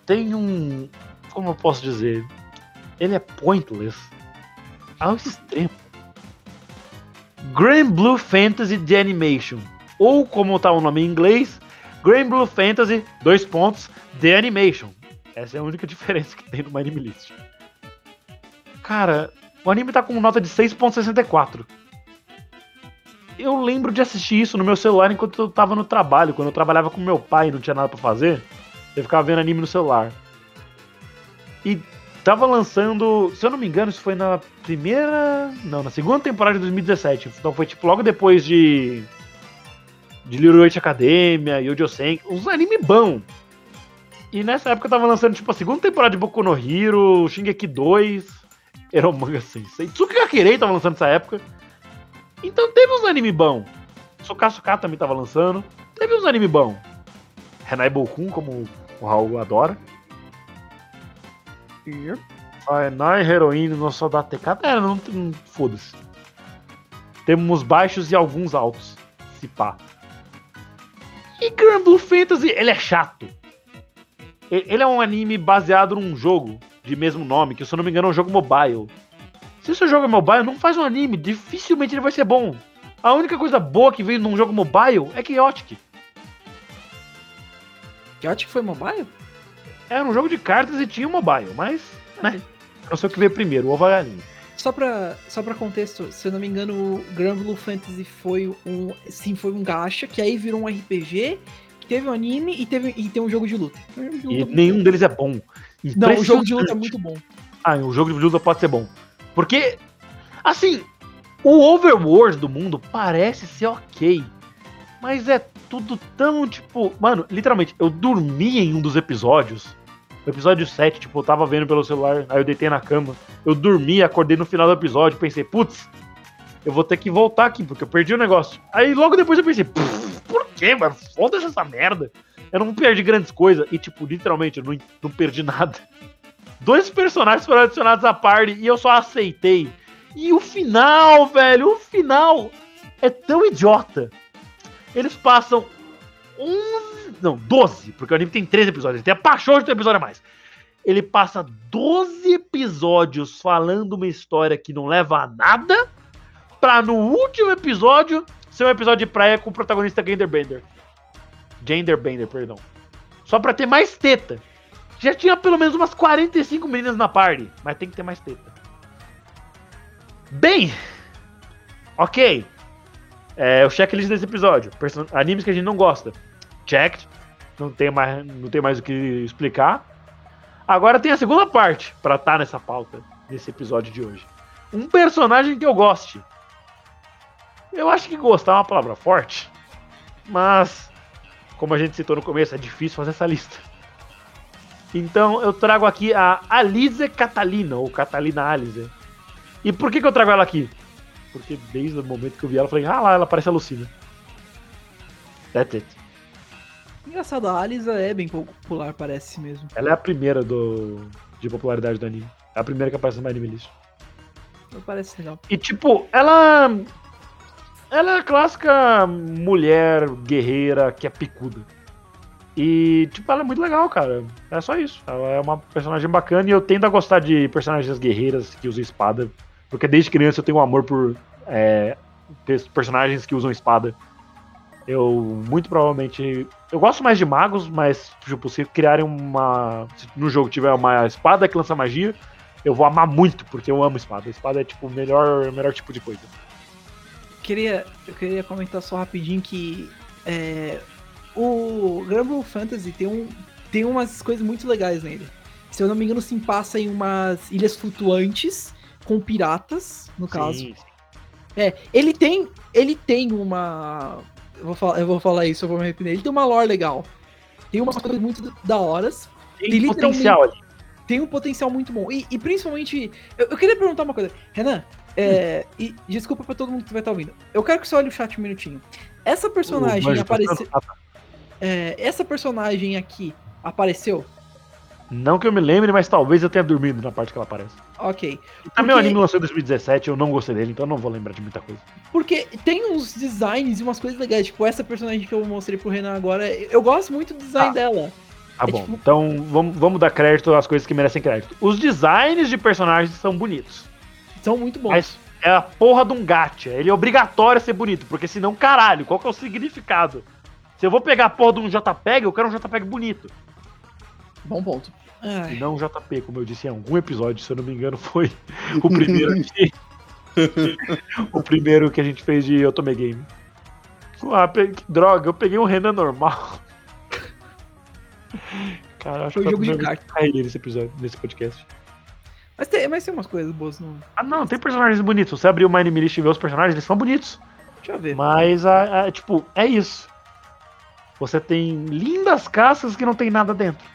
tem um. Como eu posso dizer? Ele é pointless. Ao extremo. Grand Blue Fantasy The Animation. Ou como tá o nome em inglês, Grand Blue Fantasy, dois pontos, The Animation. Essa é a única diferença que tem no Anime List. Cara, o anime tá com nota de 6.64. Eu lembro de assistir isso no meu celular enquanto eu tava no trabalho, quando eu trabalhava com meu pai e não tinha nada pra fazer. Eu ficava vendo anime no celular. E tava lançando, se eu não me engano, isso foi na primeira, não, na segunda temporada de 2017. Então foi tipo logo depois de de Little Academia, Yojo Senki, uns anime bom. E nessa época eu tava lançando tipo a segunda temporada de Boku no Hero, Shingeki 2, Eromanga Sensei, Tsuki Kirei tava lançando nessa época. Então teve uns anime bom. Sokasuka também tava lançando. Teve uns anime bom. Renai Bokun, como o Raul adora. Renai Heroine no Soldado TK. É, não, não foda-se. Temos baixos e alguns altos. Se pá. E Grand Blue Fantasy, ele é chato. Ele é um anime baseado num jogo de mesmo nome, que se eu não me engano é um jogo mobile. Se o seu jogo é mobile, não faz um anime, dificilmente ele vai ser bom. A única coisa boa que veio num jogo mobile é Chaotic. Chaotic foi mobile? Era um jogo de cartas e tinha um mobile, mas, né? Não sei o que veio primeiro, o ovo ou a galinha. Só pra, só pra contexto, se eu não me engano, o Grand Blue Fantasy foi um. Sim, foi um gacha, que aí virou um RPG, que teve um anime e, teve, e tem um jogo de luta. Um jogo de E luta nenhum deles é bom. Não, o jogo de luta é muito bom. Ah, o jogo de luta pode ser bom. Porque, assim, o overworld do mundo parece ser ok. Mas é tudo tão, tipo. Mano, literalmente, eu dormi em um dos episódios. Episódio 7, tipo, eu tava vendo pelo celular, aí eu deitei na cama. Eu dormi, acordei no final do episódio, pensei, putz, eu vou ter que voltar aqui, porque eu perdi o negócio. Aí logo depois eu pensei, "Pff, por quê, mano? Foda-se essa merda. Eu não perdi grandes coisas. E, tipo, literalmente, eu não, não perdi nada. Dois personagens foram adicionados à party e eu só aceitei. E o final, velho, o final é tão idiota. Eles passam 11, não, 12, porque o anime tem 13 episódios, ele tem a paixão de ter um episódio a mais. Ele passa 12 episódios falando uma história que não leva a nada, pra no último episódio ser um episódio de praia com o protagonista Genderbender. Genderbender, perdão. Só pra ter mais teta. Já tinha pelo menos umas 45 meninas na party, mas tem que ter mais teta. Bem, ok. É, o checklist desse episódio. Person- animes que a gente não gosta. Checked. Não tem mais, não tem mais o que explicar. Agora tem a segunda parte pra estar nessa pauta, nesse episódio de hoje. Um personagem que eu goste. Eu acho que gostar é uma palavra forte, mas como a gente citou no começo, é difícil fazer essa lista. Então eu trago aqui a Alize Catalina, ou Catalina Alize. E por que, que eu trago ela aqui? Porque desde o momento que eu vi ela, eu falei, ah lá, ela parece a Lucina. That's it. Engraçado, a Alisa é bem popular, parece mesmo. Ela é a primeira do, de popularidade do anime. É a primeira que aparece no Anime List. Não parece legal. E tipo, ela. Ela é a clássica mulher guerreira que é picuda. E, tipo, ela é muito legal, cara. É só isso. Ela é uma personagem bacana e eu tendo a gostar de personagens guerreiras que usam espada. Porque desde criança eu tenho um amor por é, pers- personagens que usam espada. Eu, muito provavelmente. Eu gosto mais de magos, mas, tipo, se criarem uma. Se no jogo tiver uma espada que lança magia, eu vou amar muito, porque eu amo espada. Espada é, tipo, o melhor, melhor tipo de coisa. Queria, eu queria comentar só rapidinho que é, o Grumble Fantasy tem, um, tem umas coisas muito legais nele. Se eu não me engano, se passa em umas ilhas flutuantes com piratas, no caso. Sim, É, ele tem, ele tem uma, eu vou falar, eu vou falar isso, eu vou me arrepender. Ele tem uma lore legal. Tem umas coisas muito da horas. Tem, Tem potencial ali. Tem um potencial muito bom. E, e principalmente. Eu, eu queria perguntar uma coisa. Renan, é, e desculpa pra todo mundo que vai estar ouvindo. Eu quero que você olhe o chat um minutinho. Essa personagem tá apareceu. tá. é, essa personagem aqui apareceu? Não que eu me lembre, mas talvez eu tenha dormido na parte que ela aparece. Ok. E também o Porque- anime lançou em 2017, eu não gostei dele, então eu não vou lembrar de muita coisa. Porque tem uns designs e umas coisas legais. Tipo, essa personagem que eu mostrei pro Renan agora. Eu gosto muito do design Ah. dela. Tá É bom, tipo- então vamos, vamos dar crédito às coisas que merecem crédito. Os designs de personagens são bonitos. São muito bons. Mas é a porra de um gacha. Ele é obrigatório ser bonito, porque senão, caralho, qual que é o significado? Se eu vou pegar a porra de um JPEG, eu quero um JPEG bonito. Bom ponto. Ai. E não JP, como eu disse em algum episódio, se eu não me engano, foi o primeiro que... o primeiro que a gente fez de Otome Game. Ah, pe- droga, eu peguei um Renan normal. Cara, eu acho Foi que jogo de eu carta. caí nesse episódio, nesse podcast. Mas tem, mas tem umas coisas boas no. Ah, não, tem personagens bonitos. Você abrir o My List e ver os personagens, eles são bonitos. Deixa eu ver. Mas, a, a- tipo, é isso. Você tem lindas caças que não tem nada dentro.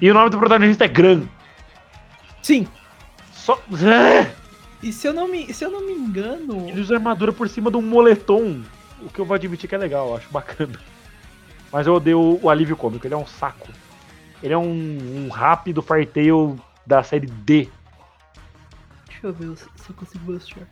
E o nome do protagonista é Gran. Sim. Só. E se eu não me, se eu não me engano. Ele usa armadura por cima de um moletom. O que eu vou admitir que é legal, eu acho bacana. Mas eu odeio o, alívio cômico, ele é um saco. Ele é um, um rápido Fartail da série D. Deixa eu ver se se eu consigo mostrar.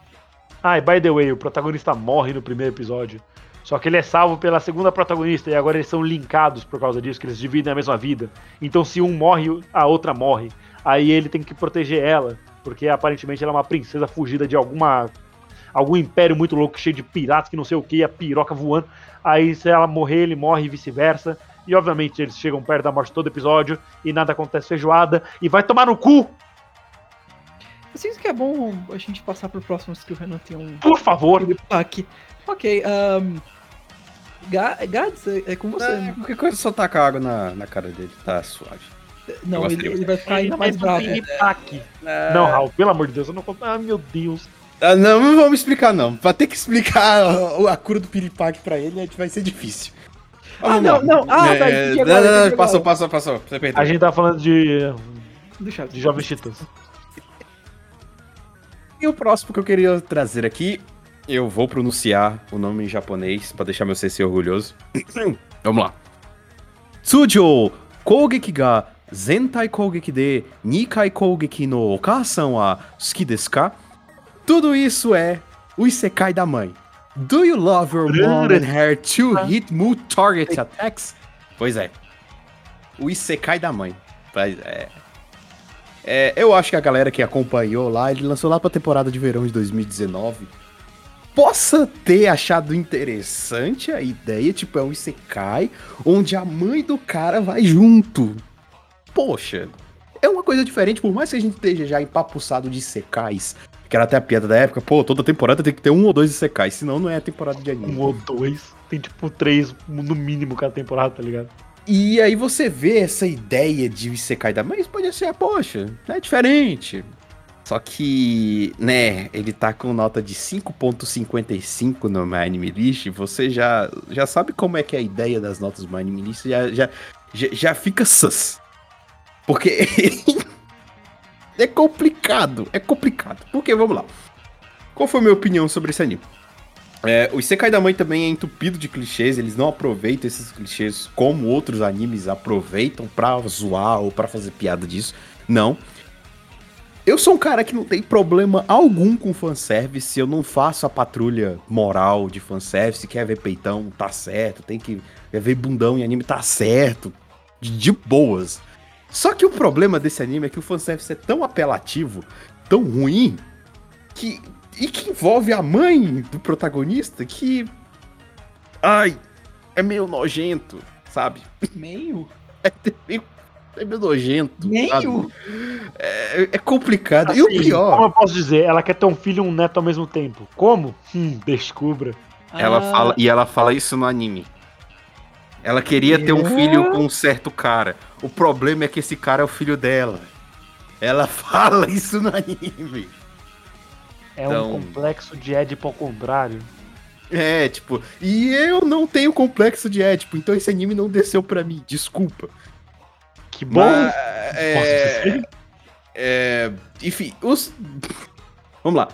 Ah, e by the way, o protagonista morre no primeiro episódio. Só que ele é salvo pela segunda protagonista e agora eles são linkados por causa disso, que eles dividem a mesma vida. Então se um morre, a outra morre. Aí ele tem que proteger ela, porque aparentemente ela é uma princesa fugida de alguma algum império muito louco cheio de piratas que não sei o que, a piroca voando. Aí se ela morrer, ele morre e vice-versa. E obviamente eles chegam perto da morte todo episódio e nada acontece feijoada e vai tomar no cu, Eu sinto que é bom a gente passar pro próximo que o Renan tem um por favor. aqui. Ok, um, Ga- Gads, é, é com você. É, qualquer coisa só tacar água na, na cara dele, tá suave. não, ele, ele vai ficar ainda mais Ele é bravo. piripaque. Não, Raul, pelo amor de Deus, eu não conto. Ah, meu Deus. Ah, não, não vamos explicar não. Pra ter que explicar a, a cura do piripaque pra ele, é- vai ser difícil. Ah, Vamos não, lá. não. Ah, tá, É, não, agora, não, não, passou, passou, passou. Você perdeu. A gente tá falando de, de Jovens Titãs. E o próximo que eu queria trazer aqui, eu vou pronunciar o nome em japonês pra deixar meu CC orgulhoso. Vamos lá. Tsujo kougeki ga zentai kougeki de nikai kougeki no okasan wa suki desu ka? Tudo isso é o Isekai da mãe. Do you love your mom and her two hit move target attacks? Pois é. O Isekai da mãe. É, é, eu acho que a galera que acompanhou lá, ele lançou lá pra temporada de verão de 2019, possa ter achado interessante a ideia, tipo, é um Isekai, onde a mãe do cara vai junto. Poxa, é uma coisa diferente, por mais que a gente esteja já empapuçado de Isekais, que era até a piada da época, pô, toda temporada tem que ter um ou dois Isekais, senão não é temporada de anime. Um ou dois. Tem tipo três no mínimo cada temporada, tá ligado? E aí você vê essa ideia de Isekai da mãe, pode ser, poxa, é diferente. Só que, né, ele tá com nota de 5.55 no My Anime List, você já, já sabe como é que é a ideia das notas do My Anime List, já, já, já, já fica sus. Porque é complicado, é complicado. Porque, vamos lá. Qual foi a minha opinião sobre esse anime? É, o Isekai da Mãe também é entupido de clichês, eles não aproveitam esses clichês como outros animes aproveitam pra zoar ou pra fazer piada disso. Não. Eu sou um cara que não tem problema algum com fanservice, eu não faço a patrulha moral de fanservice, quer ver peitão, tá certo, tem que ver bundão em anime, tá certo, de, de boas. Só que o problema desse anime é que o fanservice é tão apelativo, tão ruim, que e que envolve a mãe do protagonista que. Ai, é meio nojento, sabe? Meio? É meio, é meio nojento. Meio? sabe? É, é complicado. e o Assim, pior, Como eu posso dizer? Ela quer ter um filho e um neto ao mesmo tempo. Como? Hum, descubra. ela Ah, fala. E ela fala isso no anime. Ela queria ter um É? filho com um certo cara. O problema é que esse cara é o filho dela. Ela fala isso no anime. É Então- um complexo de Édipo ao contrário. É, tipo, e eu não tenho complexo de Édipo, então esse anime não desceu pra mim, desculpa. Que bom! Mas, é, é, enfim, os. Vamos lá.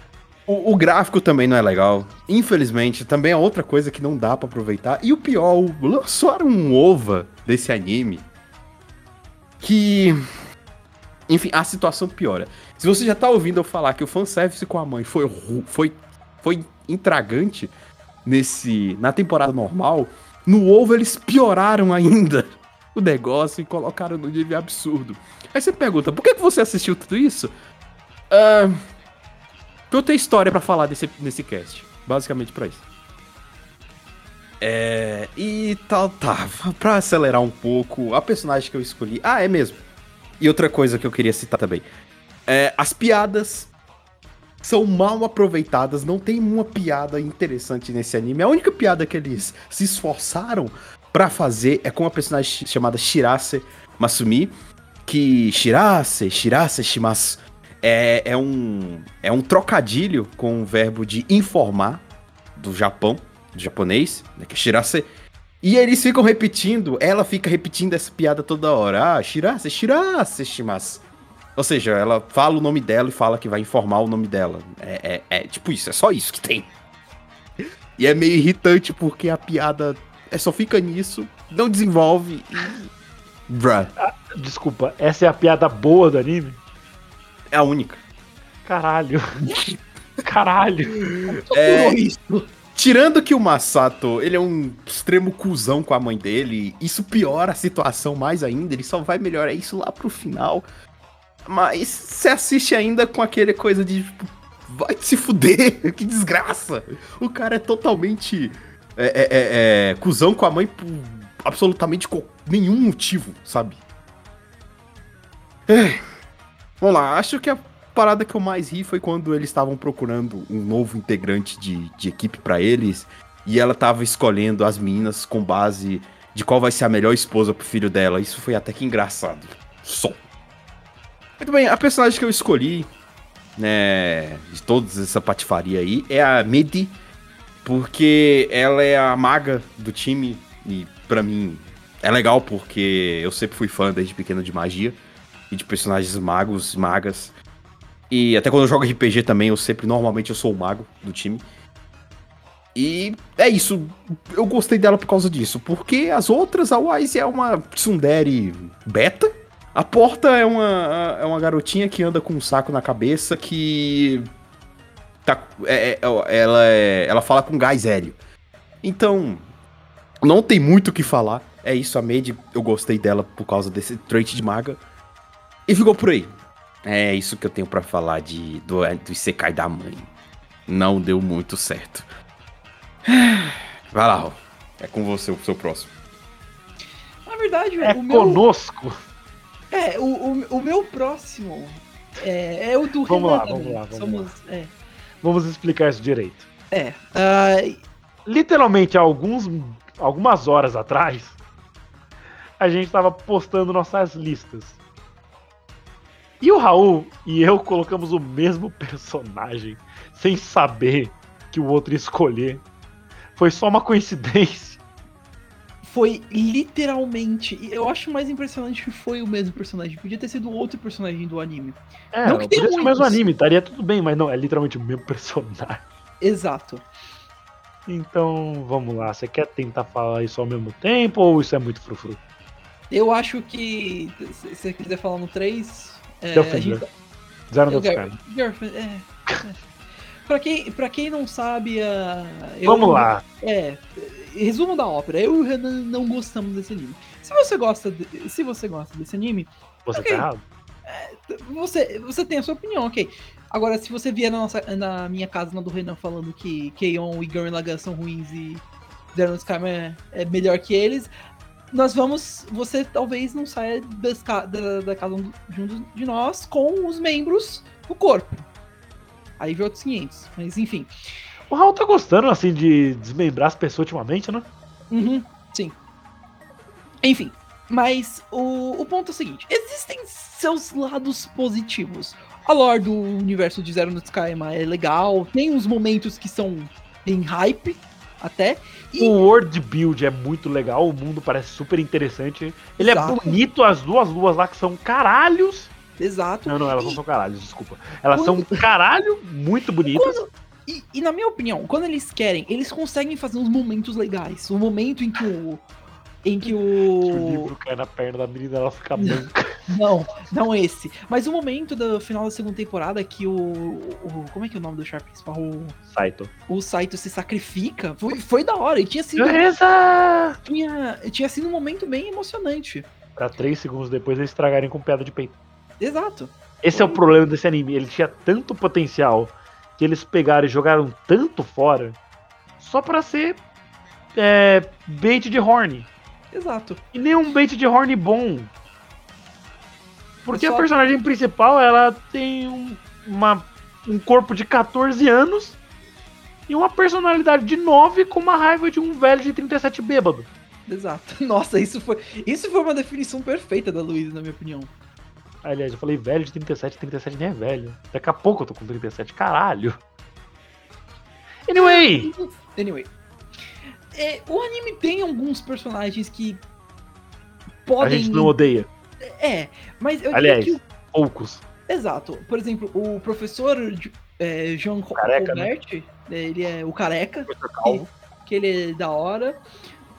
O, o gráfico também não é legal. Infelizmente, também é outra coisa que não dá pra aproveitar. E o pior, o- lançaram um OVA desse anime que. Enfim, a situação piora. Se você já tá ouvindo eu falar que o fanservice com a mãe foi, foi, foi intragante nesse, na temporada normal, no OVA eles pioraram ainda o negócio e colocaram no nível absurdo. Aí você pergunta, por que, você assistiu tudo isso? Pra eu ter história pra falar desse, nesse cast. Basicamente pra isso. É. E tal, tá. Pra acelerar um pouco, a personagem que eu escolhi. Ah, é mesmo. E outra coisa que eu queria citar também. É, as piadas são mal aproveitadas, não tem uma piada interessante nesse anime. A única piada que eles se esforçaram pra fazer é com uma personagem chamada Shirase Masumi, que Shirase, Shirase Shimasu é, é um é um trocadilho com o verbo de informar do Japão, do japonês, né, que é Shirase. E eles ficam repetindo, ela fica repetindo essa piada toda hora. Ah, Shirase, Shirase Shimasu. Ou seja, ela fala o nome dela e fala que vai informar o nome dela. É, é- é tipo isso, é só isso que tem. E é meio irritante porque a piada é, só fica nisso, não desenvolve e. Bruh, Desculpa, essa é a piada boa do anime? é a única. Caralho. Caralho. É, isso. tirando que o Masato, ele é um extremo cuzão com a mãe dele, isso piora a situação mais ainda, ele só vai melhorar isso lá pro final. Mas você assiste ainda com aquele coisa de tipo, vai se fuder, que desgraça. O cara é totalmente é, é, é, é, cuzão com a mãe por absolutamente nenhum motivo, sabe? É. Vamos lá, acho que a parada que eu mais ri foi quando eles estavam procurando um novo integrante de, de equipe pra eles e ela tava escolhendo as meninas com base de qual vai ser a melhor esposa pro filho dela. Isso foi até que engraçado. Só. Muito bem, a personagem que eu escolhi, né, de toda essa patifaria aí, é a Medi, porque ela é a maga do time e pra mim é legal porque eu sempre fui fã desde pequeno de magia e de personagens magos, magas. E até quando eu jogo RPG também, eu sempre, normalmente, eu sou o mago do time. E é isso. Eu gostei dela por causa disso. Porque as outras, a Wise é uma tsundere beta. A Porta é uma, é uma garotinha que anda com um saco na cabeça que... Tá, é- é- ela, é- ela fala com gás hélio. Então, não tem muito o que falar. É isso, a Made, eu gostei dela por causa desse trait de maga. E ficou por aí. É isso que eu tenho pra falar de, do, do Isekai da mãe. Não deu muito certo. Vai lá, Raul. É com você o seu próximo. Na verdade, É o meu. conosco. É, o, o, o meu próximo é, é o do Vamos Renan lá, vamos lá, vamos Somos, É. Vamos explicar isso direito. é. Ah, Literalmente, há alguns, algumas horas atrás, a gente tava postando nossas listas. E o Raul e eu colocamos o mesmo personagem, sem saber que o outro ia escolher. Foi só uma coincidência. Foi literalmente. Eu acho mais impressionante que foi o mesmo personagem. Podia ter sido outro personagem do anime. É, Não que podia tenha ser o mesmo anime, estaria tudo bem, mas não, é literalmente o mesmo personagem. Exato. Então, vamos lá. Você quer tentar falar isso ao mesmo tempo ou isso é muito frufru? Eu acho que. Se você quiser falar no 3. É, fim, gente-? Zero no Girlfriend, é. é. pra, quem, pra quem não sabe, eu- Vamos lá. É, resumo da ópera. Eu e o Renan não gostamos desse anime. Se você gosta, de- se você gosta desse anime, Você Ok. tá errado? você, você tem a sua opinião, ok. Agora, se você vier na, nossa, na minha casa, na do Renan, falando que Keion e Gurren Lagann são ruins e Zero Skyrim é, é melhor que eles, nós vamos. Você talvez não saia das da, da casa um- de nós com os membros do corpo. Aí vê outros 500. Mas enfim. O Raul tá gostando, assim, de desmembrar as pessoas ultimamente, né? Uhum, sim. Enfim, mas o, o ponto é o seguinte: existem seus lados positivos. A lore do universo de Zero no Skyrim é legal, tem uns momentos que são bem hype, até. E O world build é muito legal, o mundo parece super interessante. Ele Exato. é bonito, as duas luas lá que são caralhos. exato. Não, não, elas não E- são caralhos, desculpa. Elas Quando- são caralho, muito bonitas. Quando- e, e na minha opinião, quando eles querem, eles conseguem fazer uns momentos legais. O momento em que o. Em que O o. livro cai na perna da menina, ela fica branca. Não, não esse. Mas o momento do final da segunda temporada que o. o- como é que é o nome do Sharp principal? O, Saito. o Saito se sacrifica. Foi, foi da hora. E tinha sido. Beleza! Tinha, tinha sido um momento bem emocionante. Pra três segundos depois eles estragarem com pedra de peito. Exato. Esse é o problema desse anime. Ele tinha tanto potencial que eles pegaram e jogaram tanto fora só pra ser é, bait de horn. Exato. E nem um bait de horn bom. Porque a personagem principal, ela tem um, uma, um corpo de 14 anos e uma personalidade de 9 com uma raiva de um velho de 37 bêbado. Exato. Nossa, isso foi, isso foi uma definição perfeita da Luísa, na minha opinião. Aliás, eu falei velho de 37, 37 nem é velho. Daqui a pouco eu tô com 37, caralho. Anyway, Anyway. É, o anime tem alguns personagens que a podem. gente não odeia. É, mas eu Aliás, que. poucos. Exato. Por exemplo, o professor é, Jean Careca, né? Colbert, ele é o careca, Calvo. que ele é da hora.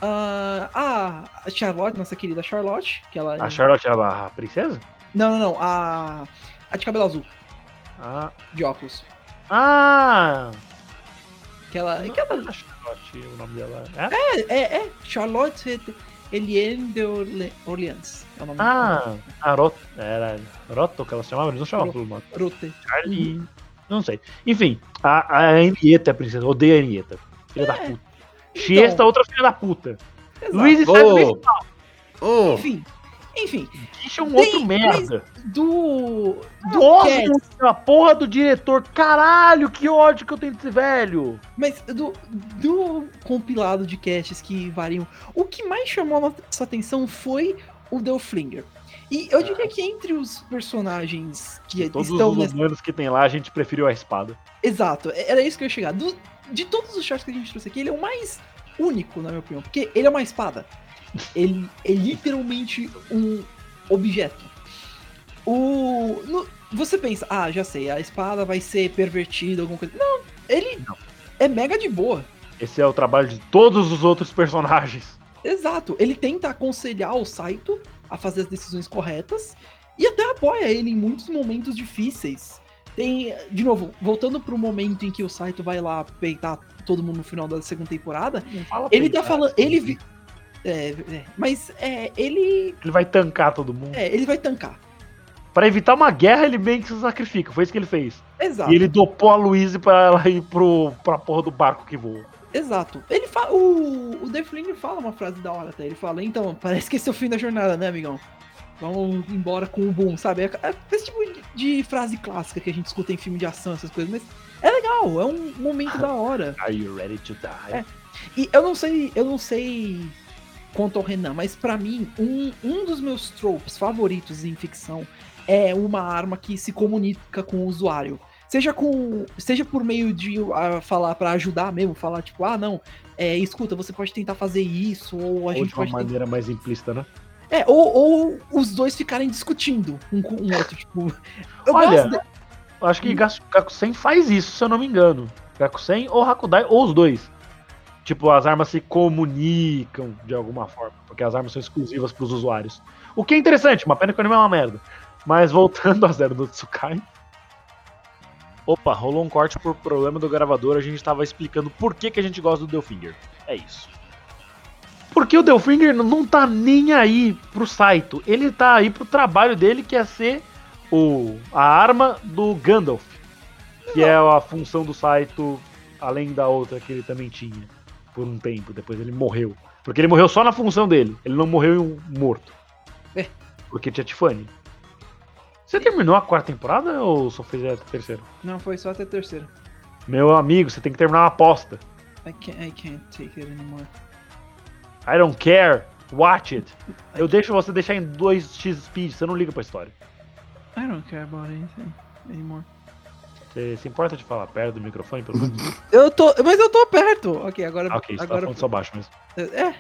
A a Charlotte, nossa querida Charlotte, que ela. A Charlotte é a princesa? Não, não, não. A. A de cabelo azul, Ah, de óculos. ah Que ela. Que ela a Charlotte, o nome dela é? é, é, é Charlotte Eliane de Orle- Orleans. É o nome Ah, a Rot, era Roto que ela se chamava? Eles não chamavam pelo nome. Rote. Charlie. Não sei. Enfim, a, a Henrietta é a princesa. Odeio a Henrietta. Filha da puta. Chiesta, outra filha da puta. Exato. Luiz e Ô. Sérgio Ô, Enfim. Enfim, Bicho é um outro merda. do. Do Nossa, cast, a porra do diretor. Caralho, que ódio que eu tenho desse velho. mas do, do compilado de casts que variam, o que mais chamou a nossa atenção foi o Delflinger. E eu diria que entre os personagens que Todos estão os nessa. humanos que tem lá, a gente preferiu a espada. Exato, era isso que eu ia chegar. Do- de todos os charts que a gente trouxe aqui, ele é o mais único, na minha opinião, porque ele é uma espada. Ele é literalmente um objeto. O. no- você pensa, ah, já sei, a espada vai ser pervertida, alguma coisa. Não, ele Não. é mega de boa. Esse é o trabalho de todos os outros personagens. Exato, ele tenta aconselhar o Saito a fazer as decisões corretas e até apoia ele em muitos momentos difíceis. Tem, de novo, voltando pro momento em que o Saito vai lá peitar todo mundo no final da segunda temporada, ele pra tá falando, ele é, é, mas é, ele Ele vai tancar todo mundo. é, ele vai tancar. Pra evitar uma guerra, ele meio que se sacrifica. Foi isso que ele fez. Exato. E ele dopou a Louise pra ela ir pro, pra porra do barco que voa. Exato. Ele fala, o o Deflinger fala uma frase da hora até. Ele fala: "Então, parece que esse é o fim da jornada, né, amigão? Vamos embora com o boom, sabe? É, é esse tipo de, de frase clássica que a gente escuta em filme de ação, essas coisas, mas é legal, é um momento da hora. Are you ready to die? É. E eu não sei, eu não sei quanto ao Renan, mas pra mim, um, um dos meus tropes favoritos em ficção é uma arma que se comunica com o usuário. Seja com. Seja por meio de ah, falar pra ajudar mesmo, falar, tipo, ah, não, é, escuta, você pode tentar fazer isso, ou a Ou gente de uma pode tentar. maneira mais implícita, né? É, ou, ou os dois ficarem discutindo um com o outro, tipo. Eu Olha, de- acho que Gas- Gakusen faz isso, se eu não me engano. Gakusen ou Hakudai, ou os dois. Tipo, as armas se comunicam de alguma forma, porque as armas são exclusivas pros usuários. O que é interessante, uma pena que o anime é uma merda. Mas voltando a Zero do Tsukai. Opa, rolou um corte por problema do gravador, a gente tava explicando por que, que a gente gosta do Delfinger. É isso. Porque o Delfinger não- não tá nem aí pro Saito, ele tá aí pro trabalho dele, que é ser o, a arma do Gandalf, que é a função do Saito, além da outra que ele também tinha por um tempo, depois ele morreu. Porque ele morreu só na função dele, ele não morreu em um morto. É. Porque tinha Tiffany. Você terminou a quarta temporada ou só fez a terceira? Não, foi só até a terceira. Meu amigo, você tem que terminar uma aposta. I can't, I can't take it anymore. I don't care. Watch it. Eu deixo você deixar em 2x speed, você não liga pra história. I don't care about anything anymore. Você se importa de falar perto do microfone, pelo menos? Eu tô. Mas eu tô perto. Ok, agora. Ah, ok, você tá agora falando só baixo mesmo. É.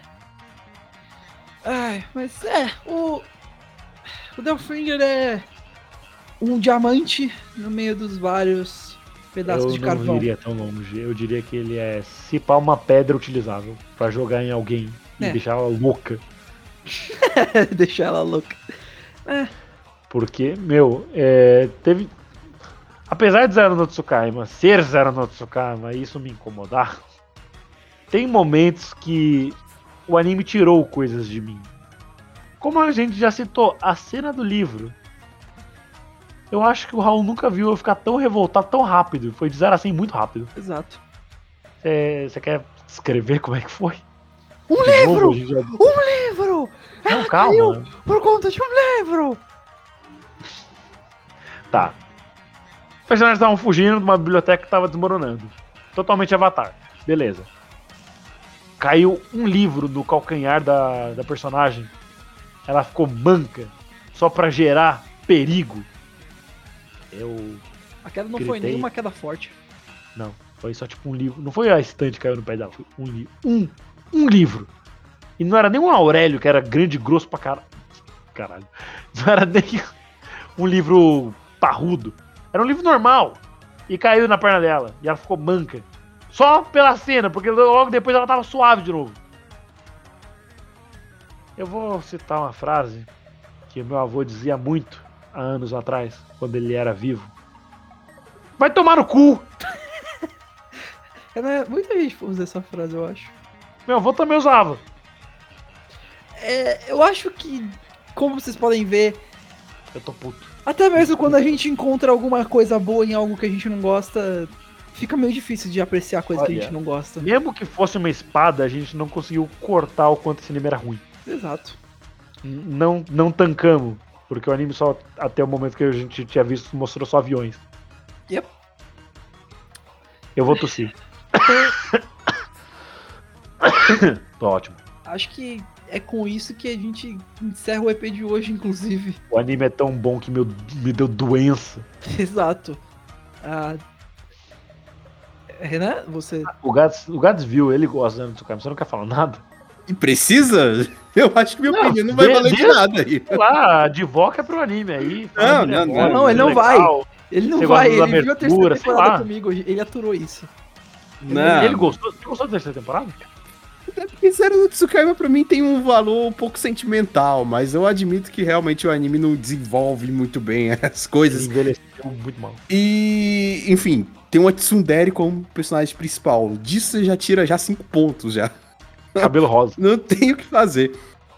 Ai, mas é, o. O Delfinger é um diamante no meio dos vários pedaços eu de não carvão. iria tão longe. Eu diria que ele é se pá uma pedra utilizável pra jogar em alguém e É. deixar ela louca. Deixar ela louca. Porque, meu, é, teve. Apesar de Zero no Tsukaima ser Zero no Tsukaima e isso me incomodar, tem momentos que o anime tirou coisas de mim. Como a gente já citou, a cena do livro. Eu acho que o Raul nunca viu eu ficar tão revoltado tão rápido. Foi de 0 a 100 muito rápido. Exato. Você quer escrever como é que foi? Um De livro! novo, já- Um livro! Não, Ela calma. por conta de um livro! Tá. Os personagens estavam fugindo de uma biblioteca que estava desmoronando. Totalmente avatar. Beleza. Caiu um livro no calcanhar da, da personagem. Ela ficou manca. Só pra gerar perigo. Eu. A queda não foi Gritei. nenhuma queda forte. Não. Foi só tipo um livro. Não foi a estante que caiu no pé dela. Foi um livro. Um. Um livro. E não era nem um Aurélio, que era grande e grosso pra caralho. Caralho. Não era nem um livro parrudo. Era um livro normal. E caiu na perna dela. E ela ficou manca. Só pela cena, porque logo depois ela tava suave de novo. Eu vou citar uma frase que meu avô dizia muito há anos atrás, quando ele era vivo. Vai tomar no cu! É, né? Muita gente usa essa frase, eu acho. Meu avô também usava. É, eu acho que, como vocês podem ver, Eu tô puto. Até mesmo quando a gente encontra alguma coisa boa em algo que a gente não gosta, fica meio difícil de apreciar coisa que a Olha, gente não gosta. Mesmo que fosse uma espada, a gente não conseguiu cortar o quanto esse anime era ruim. Exato. Não, não tancamos. Porque o anime só, até o momento que a gente tinha visto, mostrou só aviões. Yep. Eu vou tossir. tô ótimo. Acho que é com isso que a gente encerra o EP de hoje, inclusive. O anime é tão bom que meu, me deu doença. Exato. Ah, Renan, você. O Gads, o Gads viu, ele gosta do Tsukami, você não quer falar nada? E precisa? Eu acho que minha Não, opinião não vai de- valer de nada aí. Lá, advoca pro anime aí. Não, não, é não. bom, Não, ele é não vai. Ele não Você vai, ele viu a terceira abertura, temporada comigo, ele aturou isso. Não. Ele gostou? Você gostou da terceira temporada? Porque Zero no Tsukaima pra mim tem um valor um pouco sentimental, mas eu admito que realmente o anime não desenvolve muito bem as coisas. envelheceu muito mal. E, enfim, tem uma Tsundere como personagem principal. Disso você já tira já cinco pontos já. Cabelo rosa. Não tem o que fazer.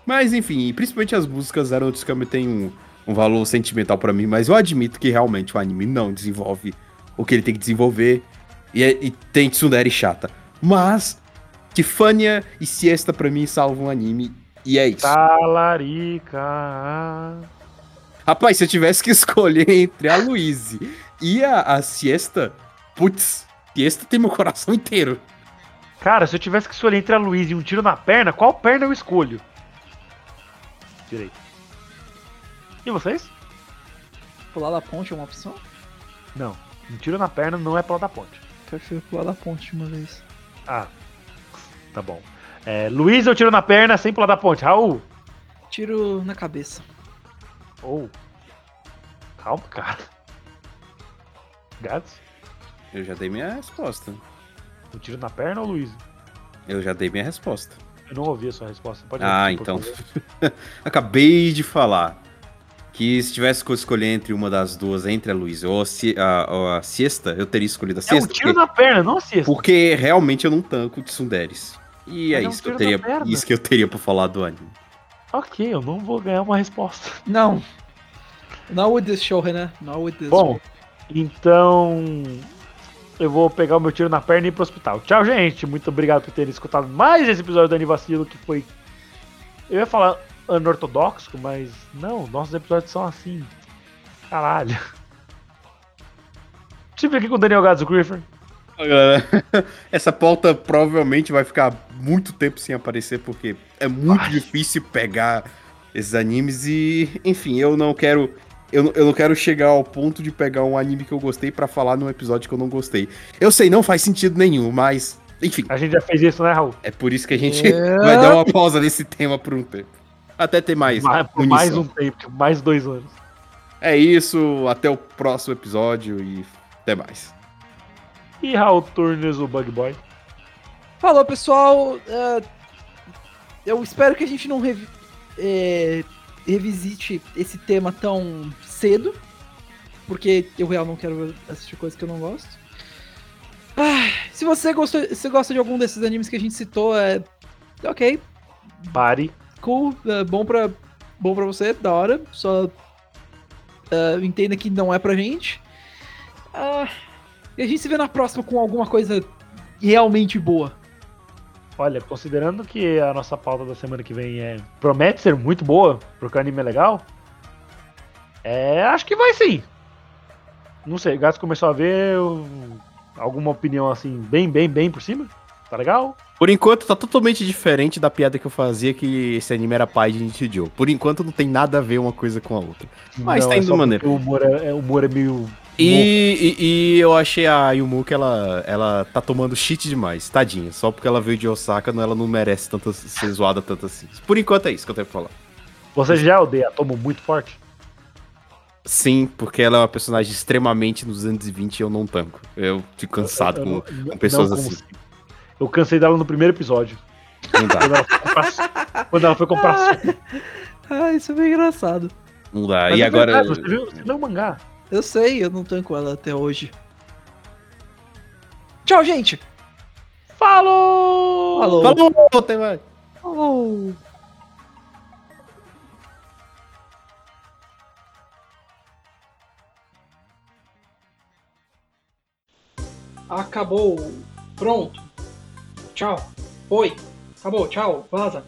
Mas enfim, principalmente as músicas Zero no Tsukaima tem um, um valor sentimental pra mim, mas eu admito que realmente o anime não desenvolve o que ele tem que desenvolver e, é- e tem Tsundere chata. Mas Tifania e Siesta pra mim salvam o anime e é isso. Talarica. Rapaz, se eu tivesse que escolher entre a Louise e a, a Siesta, putz, Siesta tem meu coração inteiro. Cara, se eu tivesse que escolher entre a Luiz e um tiro na perna, qual perna eu escolho? Direito. E vocês? Pular da ponte é uma opção? Não. Um tiro na perna não é pular da ponte. Prefiro pular da ponte de uma vez. Ah, tá bom. É, Luiz, eu tiro na perna sem pular da ponte. Raul. Tiro na cabeça. Ou. Calma, cara. Gads? Eu já dei minha resposta. Um tiro na perna ou Luiz? Eu já dei minha resposta. Eu não ouvi a sua resposta. Pode Ah, repetir, então. Acabei de falar que se tivesse que escolher entre uma das duas, entre a Luísa ou a, a- a Siesta, eu teria escolhido a É um Siesta. tiro porque, na perna, não assista. porque realmente eu não tanco Tsunderes. E é é um isso que eu teria, isso que eu teria pra falar do anime. Ok, eu não vou ganhar uma resposta. Não. Not with this show, Renan. Not with this. Bom, então eu vou pegar o meu tiro na perna e ir pro hospital. Tchau, gente. Muito obrigado por terem escutado mais esse episódio do Anivacilo, que foi. Eu ia falar anortodoxo, mas não, nossos episódios são assim. Caralho. Estive aqui com o Daniel Gadzo Griffin. Essa pauta provavelmente vai ficar muito tempo sem aparecer, porque é muito Ai. difícil pegar esses animes e, enfim, eu não quero eu, não- eu não quero chegar ao ponto de pegar um anime que eu gostei pra falar num episódio que eu não gostei. Eu sei, não faz sentido nenhum, mas. Enfim, A gente já fez isso, né, Raul? é por isso que a gente É. vai dar uma pausa nesse tema por um tempo. Até ter mais. Mais, por mais um tempo, mais dois anos. É isso, até o próximo episódio e até mais. E Raul Turnes, o Bug Boy. Falou, pessoal. é, eu espero que a gente não revi- é, revisite esse tema tão cedo. Porque eu real não quero assistir coisas que eu não gosto. Ah, se você gostou, se gosta de algum desses animes que a gente citou, é. Ok, Pare. cool, é bom pra, bom pra você, da hora. Só é, entenda que não é pra gente. Ah, e a gente se vê na próxima com alguma coisa realmente boa. Olha, considerando que a nossa pauta da semana que vem é promete ser muito boa, porque o anime é legal, é, acho que vai sim. Não sei, o Gato começou a ver eu- alguma opinião assim, bem, bem, bem por cima? Tá legal? Por enquanto, tá totalmente diferente da piada que eu fazia que esse anime era pai de Nichijou. Por enquanto, não tem nada a ver uma coisa com a outra. Mas tá é indo só maneiro. O humor é, é- o humor é meio. E, e, e eu achei a Yumu que ela, ela tá tomando shit demais, tadinha. Só porque ela veio de Osaka, não- ela não merece tanto, ser zoada tanto assim. Por enquanto é isso que eu tenho pra falar. Você já odeia a Tomo muito forte? Sim, porque ela é uma personagem extremamente nos 220 e eu não tanco. Eu fico cansado Eu com, não- com pessoas não assim. Eu cansei dela no primeiro episódio. Não dá, Quando ela foi comprar, quando ela foi comprar suco. Ah, isso é bem engraçado. não dá. Mas E é agora. verdade, Você viu, você viu o mangá? Eu sei, eu não tanco ela até hoje. Tchau, gente! Falou! Falou! Falou, até mais. Falou! Acabou. Pronto. Tchau. Oi. Acabou. Tchau. Vaza.